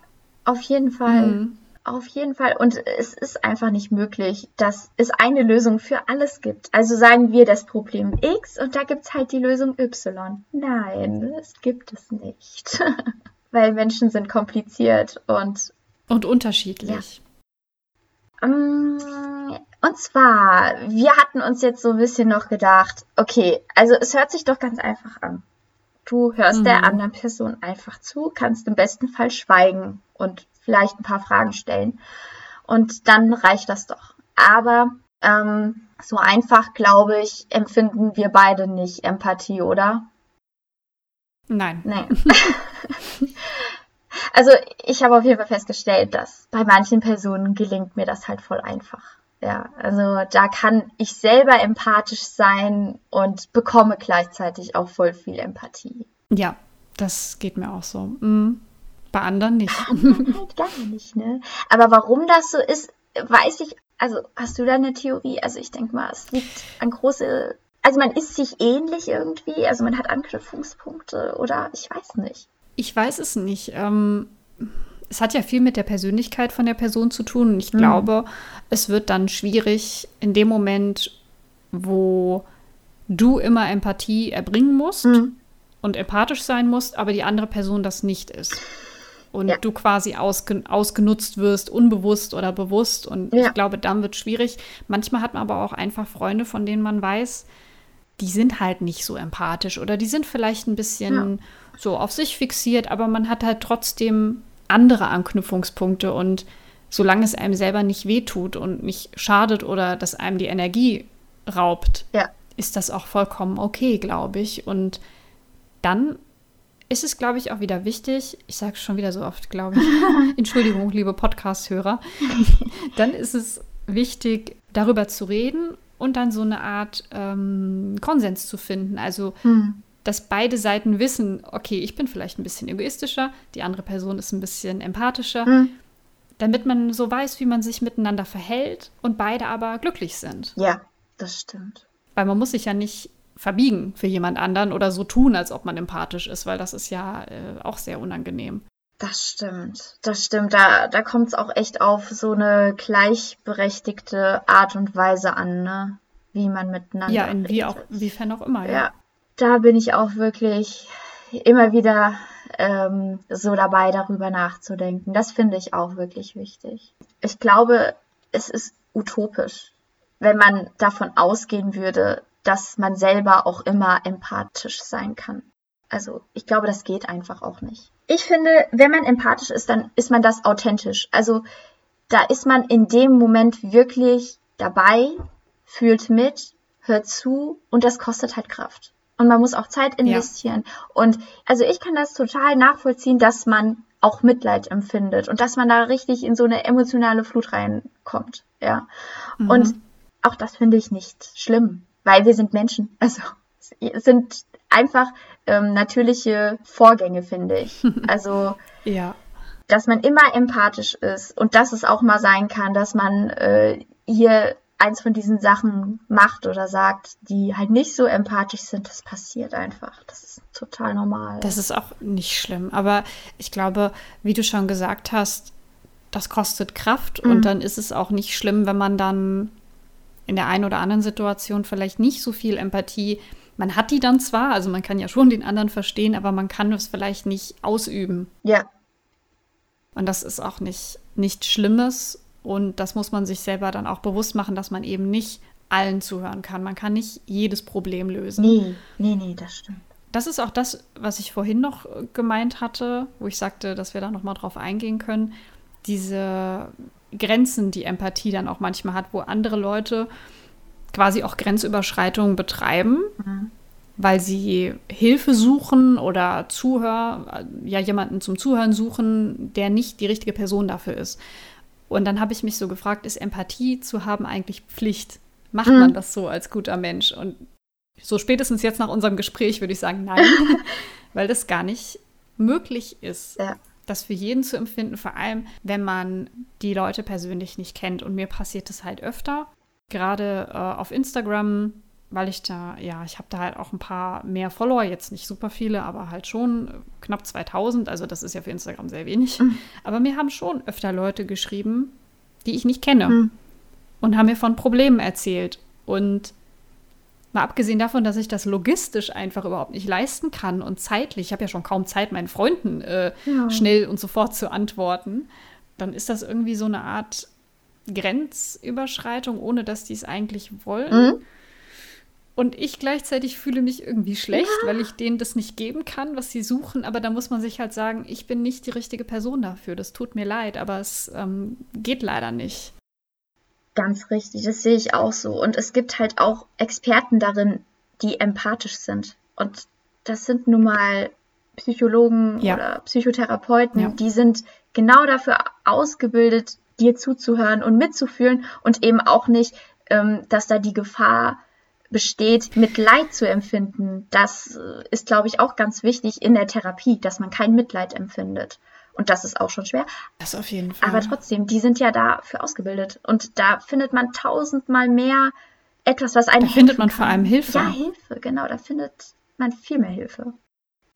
auf jeden Fall. Mhm. Auf jeden Fall. Und es ist einfach nicht möglich, dass es eine Lösung für alles gibt. Also sagen wir das Problem X und da gibt es halt die Lösung Y. Nein, das gibt es nicht. Weil Menschen sind kompliziert und. Und unterschiedlich. Ähm, und zwar, wir hatten uns jetzt so ein bisschen noch gedacht, okay, also es hört sich doch ganz einfach an. Du hörst mhm. der anderen Person einfach zu, kannst im besten Fall schweigen und vielleicht ein paar Fragen stellen. Und dann reicht das doch. Aber ähm, so einfach, glaube ich, empfinden wir beide nicht Empathie, oder? Nein. Nein. Also ich habe auf jeden Fall festgestellt, dass bei manchen Personen gelingt mir das halt voll einfach. Ja, also da kann ich selber empathisch sein und bekomme gleichzeitig auch voll viel Empathie. Ja, das geht mir auch so. Mhm. Bei anderen nicht. halt gar nicht, ne? Aber warum das so ist, weiß ich. Also hast du da eine Theorie? Also ich denke mal, es liegt an große. Also man ist sich ähnlich irgendwie, also man hat Anknüpfungspunkte oder ich weiß nicht. Ich weiß es nicht. Ähm, es hat ja viel mit der Persönlichkeit von der Person zu tun. Und ich mhm. glaube, es wird dann schwierig in dem Moment, wo du immer Empathie erbringen musst mhm. und empathisch sein musst, aber die andere Person das nicht ist. Und ja. du quasi ausgen ausgenutzt wirst, unbewusst oder bewusst. Und ja. ich glaube, dann wird es schwierig. Manchmal hat man aber auch einfach Freunde, von denen man weiß, die sind halt nicht so empathisch oder die sind vielleicht ein bisschen ja. so auf sich fixiert, aber man hat halt trotzdem andere Anknüpfungspunkte und solange es einem selber nicht wehtut und nicht schadet oder dass einem die Energie raubt, ja. ist das auch vollkommen okay, glaube ich. Und dann ist es, glaube ich, auch wieder wichtig, ich sage es schon wieder so oft, glaube ich, Entschuldigung, liebe Podcast-Hörer, dann ist es wichtig, darüber zu reden und dann so eine Art ähm, Konsens zu finden. Also, hm. dass beide Seiten wissen, okay, ich bin vielleicht ein bisschen egoistischer, die andere Person ist ein bisschen empathischer, hm. damit man so weiß, wie man sich miteinander verhält und beide aber glücklich sind. Ja, das stimmt. Weil man muss sich ja nicht verbiegen für jemand anderen oder so tun, als ob man empathisch ist, weil das ist ja äh, auch sehr unangenehm. Das stimmt, das stimmt. Da, da kommt es auch echt auf so eine gleichberechtigte Art und Weise an, ne? wie man miteinander. Ja, in wie auch, inwiefern auch immer, ja. ja. Da bin ich auch wirklich immer wieder ähm, so dabei, darüber nachzudenken. Das finde ich auch wirklich wichtig. Ich glaube, es ist utopisch, wenn man davon ausgehen würde, dass man selber auch immer empathisch sein kann. Also ich glaube, das geht einfach auch nicht. Ich finde, wenn man empathisch ist, dann ist man das authentisch. Also da ist man in dem Moment wirklich dabei, fühlt mit, hört zu und das kostet halt Kraft. Und man muss auch Zeit investieren. Ja. Und also ich kann das total nachvollziehen, dass man auch Mitleid empfindet und dass man da richtig in so eine emotionale Flut reinkommt. Ja. Mhm. Und auch das finde ich nicht schlimm weil wir sind Menschen. Also sind einfach ähm, natürliche Vorgänge, finde ich. Also ja. dass man immer empathisch ist und dass es auch mal sein kann, dass man äh, hier eins von diesen Sachen macht oder sagt, die halt nicht so empathisch sind, das passiert einfach. Das ist total normal. Das ist auch nicht schlimm. Aber ich glaube, wie du schon gesagt hast, das kostet Kraft mhm. und dann ist es auch nicht schlimm, wenn man dann in der einen oder anderen Situation vielleicht nicht so viel Empathie. Man hat die dann zwar, also man kann ja schon den anderen verstehen, aber man kann es vielleicht nicht ausüben. Ja. Und das ist auch nicht nichts Schlimmes und das muss man sich selber dann auch bewusst machen, dass man eben nicht allen zuhören kann. Man kann nicht jedes Problem lösen. Nee, nee, nee, das stimmt. Das ist auch das, was ich vorhin noch gemeint hatte, wo ich sagte, dass wir da noch mal drauf eingehen können. Diese Grenzen die Empathie dann auch manchmal hat, wo andere Leute quasi auch Grenzüberschreitungen betreiben, mhm. weil sie Hilfe suchen oder Zuhör, ja jemanden zum Zuhören suchen, der nicht die richtige Person dafür ist. Und dann habe ich mich so gefragt, ist Empathie zu haben eigentlich Pflicht? Macht mhm. man das so als guter Mensch? Und so spätestens jetzt nach unserem Gespräch würde ich sagen, nein, weil das gar nicht möglich ist. Ja das für jeden zu empfinden, vor allem wenn man die Leute persönlich nicht kennt. Und mir passiert es halt öfter, gerade äh, auf Instagram, weil ich da, ja, ich habe da halt auch ein paar mehr Follower, jetzt nicht super viele, aber halt schon knapp 2000. Also das ist ja für Instagram sehr wenig. Mhm. Aber mir haben schon öfter Leute geschrieben, die ich nicht kenne mhm. und haben mir von Problemen erzählt. Und Mal abgesehen davon, dass ich das logistisch einfach überhaupt nicht leisten kann und zeitlich, ich habe ja schon kaum Zeit, meinen Freunden äh, ja. schnell und sofort zu antworten, dann ist das irgendwie so eine Art Grenzüberschreitung, ohne dass die es eigentlich wollen. Mhm. Und ich gleichzeitig fühle mich irgendwie schlecht, ja. weil ich denen das nicht geben kann, was sie suchen. Aber da muss man sich halt sagen, ich bin nicht die richtige Person dafür. Das tut mir leid, aber es ähm, geht leider nicht. Ganz richtig, das sehe ich auch so. Und es gibt halt auch Experten darin, die empathisch sind. Und das sind nun mal Psychologen ja. oder Psychotherapeuten, ja. die sind genau dafür ausgebildet, dir zuzuhören und mitzufühlen und eben auch nicht, ähm, dass da die Gefahr besteht, Mitleid zu empfinden. Das äh, ist, glaube ich, auch ganz wichtig in der Therapie, dass man kein Mitleid empfindet. Und das ist auch schon schwer. Das auf jeden Fall. Aber trotzdem, die sind ja dafür ausgebildet. Und da findet man tausendmal mehr etwas, was einen. Da findet man kann. vor allem Hilfe. Ja, Hilfe, genau. Da findet man viel mehr Hilfe.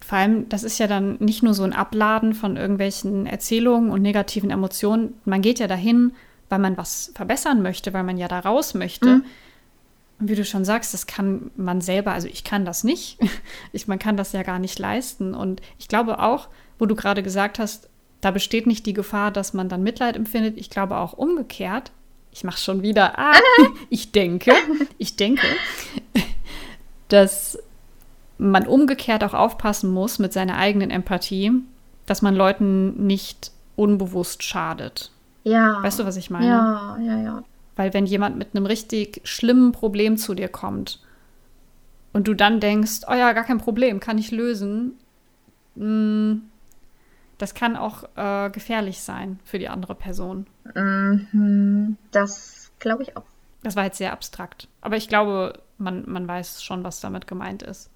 Vor allem, das ist ja dann nicht nur so ein Abladen von irgendwelchen Erzählungen und negativen Emotionen. Man geht ja dahin, weil man was verbessern möchte, weil man ja da raus möchte. Mhm. Und wie du schon sagst, das kann man selber, also ich kann das nicht. Ich, man kann das ja gar nicht leisten. Und ich glaube auch, wo du gerade gesagt hast, da besteht nicht die Gefahr, dass man dann Mitleid empfindet. Ich glaube auch umgekehrt. Ich mache schon wieder. Ah, ich denke, ich denke, dass man umgekehrt auch aufpassen muss mit seiner eigenen Empathie, dass man Leuten nicht unbewusst schadet. Ja. Weißt du, was ich meine? Ja, ja, ja. Weil wenn jemand mit einem richtig schlimmen Problem zu dir kommt und du dann denkst, oh ja, gar kein Problem, kann ich lösen, mh, mm, das kann auch äh, gefährlich sein für die andere Person. Mhm, das glaube ich auch. Das war jetzt sehr abstrakt. Aber ich glaube, man, man weiß schon, was damit gemeint ist.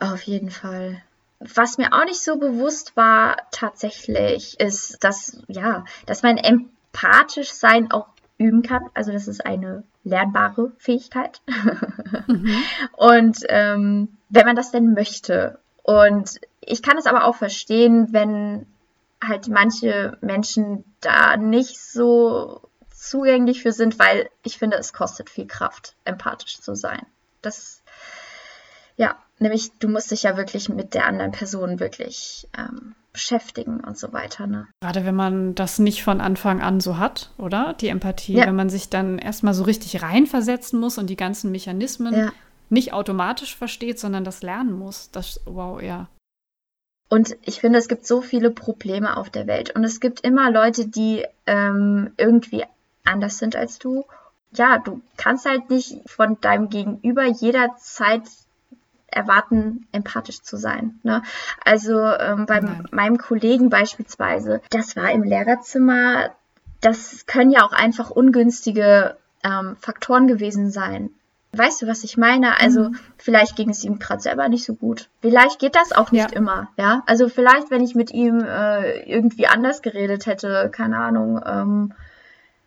Auf jeden Fall. Was mir auch nicht so bewusst war tatsächlich, ist, dass, ja, dass man empathisch sein auch üben kann. Also das ist eine lernbare Fähigkeit. Mhm. Und ähm, wenn man das denn möchte. Und ich kann es aber auch verstehen, wenn halt manche Menschen da nicht so zugänglich für sind, weil ich finde, es kostet viel Kraft, empathisch zu sein. Das, ja, nämlich du musst dich ja wirklich mit der anderen Person wirklich ähm, beschäftigen und so weiter. Ne? Gerade wenn man das nicht von Anfang an so hat, oder? Die Empathie, ja. wenn man sich dann erstmal so richtig reinversetzen muss und die ganzen Mechanismen ja. nicht automatisch versteht, sondern das lernen muss. Das, wow, ja. Und ich finde, es gibt so viele Probleme auf der Welt. Und es gibt immer Leute, die ähm, irgendwie anders sind als du. Ja, du kannst halt nicht von deinem Gegenüber jederzeit erwarten, empathisch zu sein. Ne? Also ähm, bei Nein. meinem Kollegen beispielsweise, das war im Lehrerzimmer, das können ja auch einfach ungünstige ähm, Faktoren gewesen sein. Weißt du, was ich meine? Also mhm. vielleicht ging es ihm gerade selber nicht so gut. Vielleicht geht das auch nicht ja. immer, ja. Also vielleicht, wenn ich mit ihm äh, irgendwie anders geredet hätte, keine Ahnung, ähm,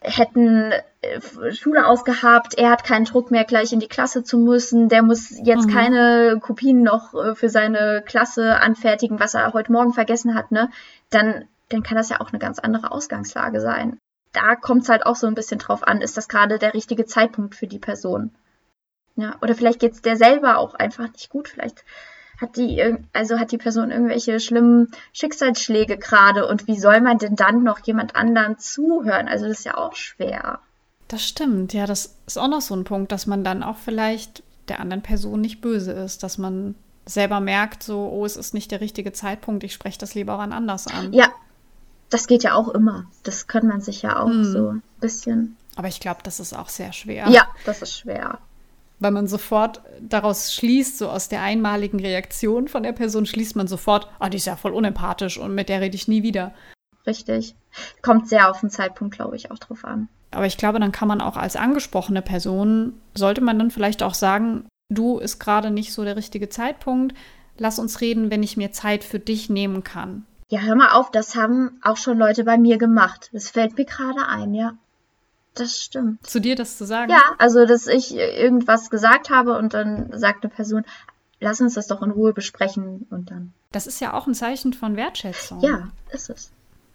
hätten äh, Schule ausgehabt, er hat keinen Druck mehr, gleich in die Klasse zu müssen, der muss jetzt mhm. keine Kopien noch äh, für seine Klasse anfertigen, was er heute Morgen vergessen hat, ne? Dann, dann kann das ja auch eine ganz andere Ausgangslage sein. Da kommt es halt auch so ein bisschen drauf an, ist das gerade der richtige Zeitpunkt für die Person. Ja, oder vielleicht geht es der selber auch einfach nicht gut. Vielleicht hat die, also hat die Person irgendwelche schlimmen Schicksalsschläge gerade und wie soll man denn dann noch jemand anderen zuhören? Also das ist ja auch schwer. Das stimmt, ja, das ist auch noch so ein Punkt, dass man dann auch vielleicht der anderen Person nicht böse ist, dass man selber merkt, so, oh, es ist nicht der richtige Zeitpunkt, ich spreche das lieber wann anders an. Ja, das geht ja auch immer. Das kann man sich ja auch hm. so ein bisschen. Aber ich glaube, das ist auch sehr schwer. Ja, das ist schwer weil man sofort daraus schließt, so aus der einmaligen Reaktion von der Person schließt man sofort, ah, die ist ja voll unempathisch und mit der rede ich nie wieder. Richtig. Kommt sehr auf den Zeitpunkt, glaube ich, auch drauf an. Aber ich glaube, dann kann man auch als angesprochene Person, sollte man dann vielleicht auch sagen, du ist gerade nicht so der richtige Zeitpunkt, lass uns reden, wenn ich mir Zeit für dich nehmen kann. Ja, hör mal auf, das haben auch schon Leute bei mir gemacht. Das fällt mir gerade ein, ja. Das stimmt. Zu dir das zu sagen? Ja, also dass ich irgendwas gesagt habe und dann sagt eine Person, lass uns das doch in Ruhe besprechen und dann. Das ist ja auch ein Zeichen von Wertschätzung. Ja, ist es.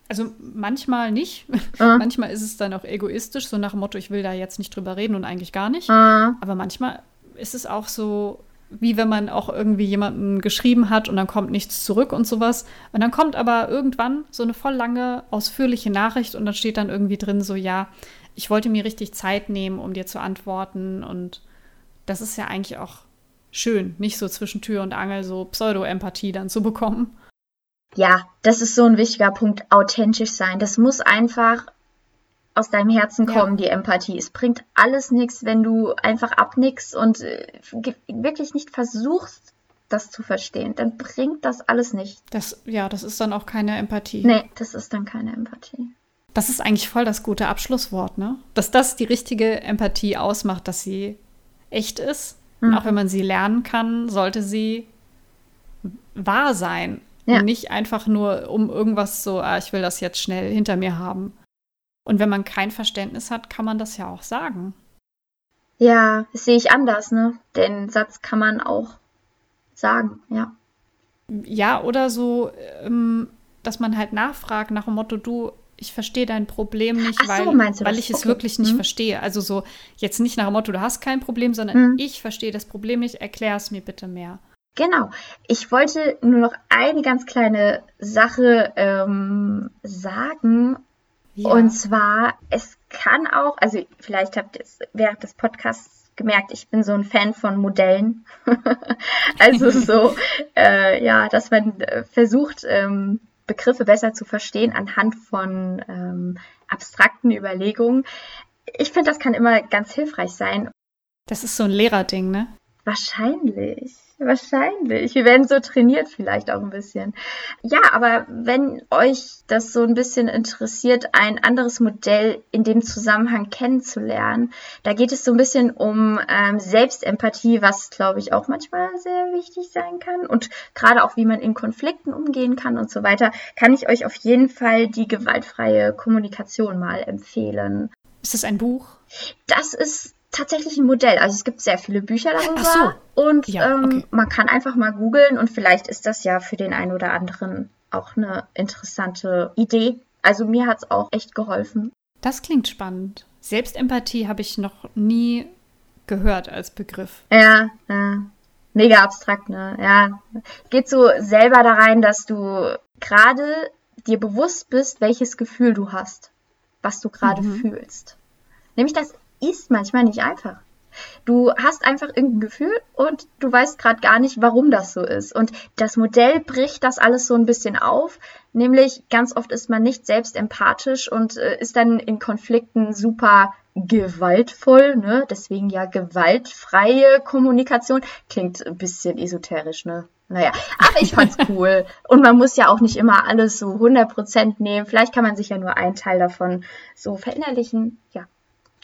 Also manchmal nicht. Uh. manchmal ist es dann auch egoistisch, so nach dem Motto, ich will da jetzt nicht drüber reden und eigentlich gar nicht. Uh. Aber manchmal ist es auch so, wie wenn man auch irgendwie jemanden geschrieben hat und dann kommt nichts zurück und sowas. Und dann kommt aber irgendwann so eine voll lange, ausführliche Nachricht und dann steht dann irgendwie drin so, ja, ich wollte mir richtig Zeit nehmen, um dir zu antworten. Und das ist ja eigentlich auch schön, nicht so zwischen Tür und Angel so Pseudo-Empathie dann zu bekommen. Ja, das ist so ein wichtiger Punkt, authentisch sein. Das muss einfach aus deinem Herzen kommen, ja. die Empathie. Es bringt alles nichts, wenn du einfach abnickst und äh, wirklich nicht versuchst, das zu verstehen. Dann bringt das alles nicht. Das, ja, das ist dann auch keine Empathie. Nee, das ist dann keine Empathie. Das ist eigentlich voll das gute Abschlusswort, ne? Dass das die richtige Empathie ausmacht, dass sie echt ist. Mhm. Und auch wenn man sie lernen kann, sollte sie wahr sein. Ja. Und nicht einfach nur um irgendwas so, ah, ich will das jetzt schnell hinter mir haben. Und wenn man kein Verständnis hat, kann man das ja auch sagen. Ja, das sehe ich anders, ne? Den Satz kann man auch sagen, ja. Ja, oder so, ähm, dass man halt nachfragt nach dem Motto, du, ich verstehe dein Problem nicht, so, weil, weil ich es okay. wirklich nicht hm. verstehe. Also so jetzt nicht nach dem Motto, du hast kein Problem, sondern hm. ich verstehe das Problem nicht, erklär es mir bitte mehr. Genau. Ich wollte nur noch eine ganz kleine Sache ähm, sagen. Ja. Und zwar, es kann auch, also vielleicht habt ihr es während des Podcasts gemerkt, ich bin so ein Fan von Modellen. also so, äh, ja, dass man äh, versucht, ähm, Begriffe besser zu verstehen anhand von ähm, abstrakten Überlegungen. Ich finde, das kann immer ganz hilfreich sein. Das ist so ein Lehrerding, ne? Wahrscheinlich. Wahrscheinlich. Wir werden so trainiert vielleicht auch ein bisschen. Ja, aber wenn euch das so ein bisschen interessiert, ein anderes Modell in dem Zusammenhang kennenzulernen, da geht es so ein bisschen um ähm, Selbstempathie, was, glaube ich, auch manchmal sehr wichtig sein kann. Und gerade auch, wie man in Konflikten umgehen kann und so weiter, kann ich euch auf jeden Fall die gewaltfreie Kommunikation mal empfehlen. Ist das ein Buch? Das ist tatsächlich ein Modell. Also es gibt sehr viele Bücher darüber. Ach so. Und ja, ähm, okay. man kann einfach mal googeln und vielleicht ist das ja für den einen oder anderen auch eine interessante Idee. Also mir hat es auch echt geholfen. Das klingt spannend. Selbstempathie habe ich noch nie gehört als Begriff. Ja, ja. Mega abstrakt, ne? Ja. Geht so selber da rein, dass du gerade dir bewusst bist, welches Gefühl du hast, was du gerade mhm. fühlst. Nämlich das ist manchmal nicht einfach. Du hast einfach irgendein Gefühl und du weißt gerade gar nicht, warum das so ist. Und das Modell bricht das alles so ein bisschen auf. Nämlich ganz oft ist man nicht selbst empathisch und äh, ist dann in Konflikten super gewaltvoll. Ne? Deswegen ja gewaltfreie Kommunikation. Klingt ein bisschen esoterisch, ne? Naja, aber ich fand's cool. Und man muss ja auch nicht immer alles so 100% nehmen. Vielleicht kann man sich ja nur einen Teil davon so verinnerlichen. Ja,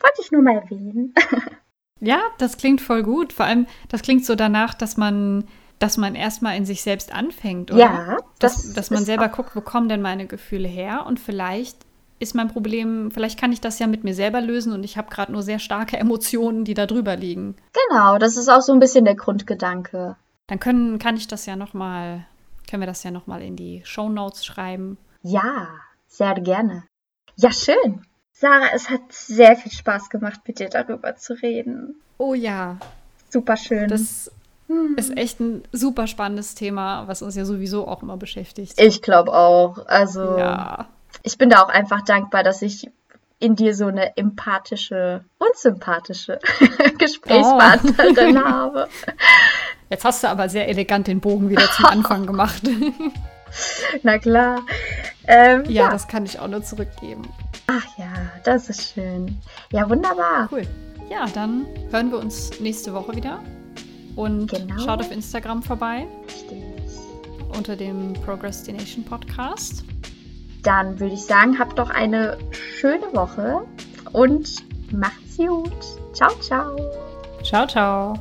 wollte ich nur mal erwähnen. ja, das klingt voll gut. Vor allem, das klingt so danach, dass man, dass man erstmal in sich selbst anfängt, oder? Ja. Das dass, dass man selber guckt, wo kommen denn meine Gefühle her? Und vielleicht ist mein Problem, vielleicht kann ich das ja mit mir selber lösen und ich habe gerade nur sehr starke Emotionen, die da drüber liegen. Genau, das ist auch so ein bisschen der Grundgedanke. Dann können, kann ich das ja noch mal, können wir das ja noch mal in die Show Notes schreiben. Ja, sehr gerne. Ja, schön. Sarah, es hat sehr viel Spaß gemacht, mit dir darüber zu reden. Oh ja. Super schön. Das hm. ist echt ein super spannendes Thema, was uns ja sowieso auch immer beschäftigt. Ich glaube auch. Also, ja. ich bin da auch einfach dankbar, dass ich in dir so eine empathische und sympathische Gesprächspartnerin oh. habe. Jetzt hast du aber sehr elegant den Bogen wieder zum Anfang gemacht. Na klar. Ähm, ja, ja, das kann ich auch nur zurückgeben. Ach ja, das ist schön. Ja, wunderbar. Cool. Ja, dann hören wir uns nächste Woche wieder. Und genau. schaut auf Instagram vorbei. Richtig. Unter dem Procrastination Podcast. Dann würde ich sagen, habt doch eine schöne Woche und macht's gut. Ciao, ciao. Ciao, ciao.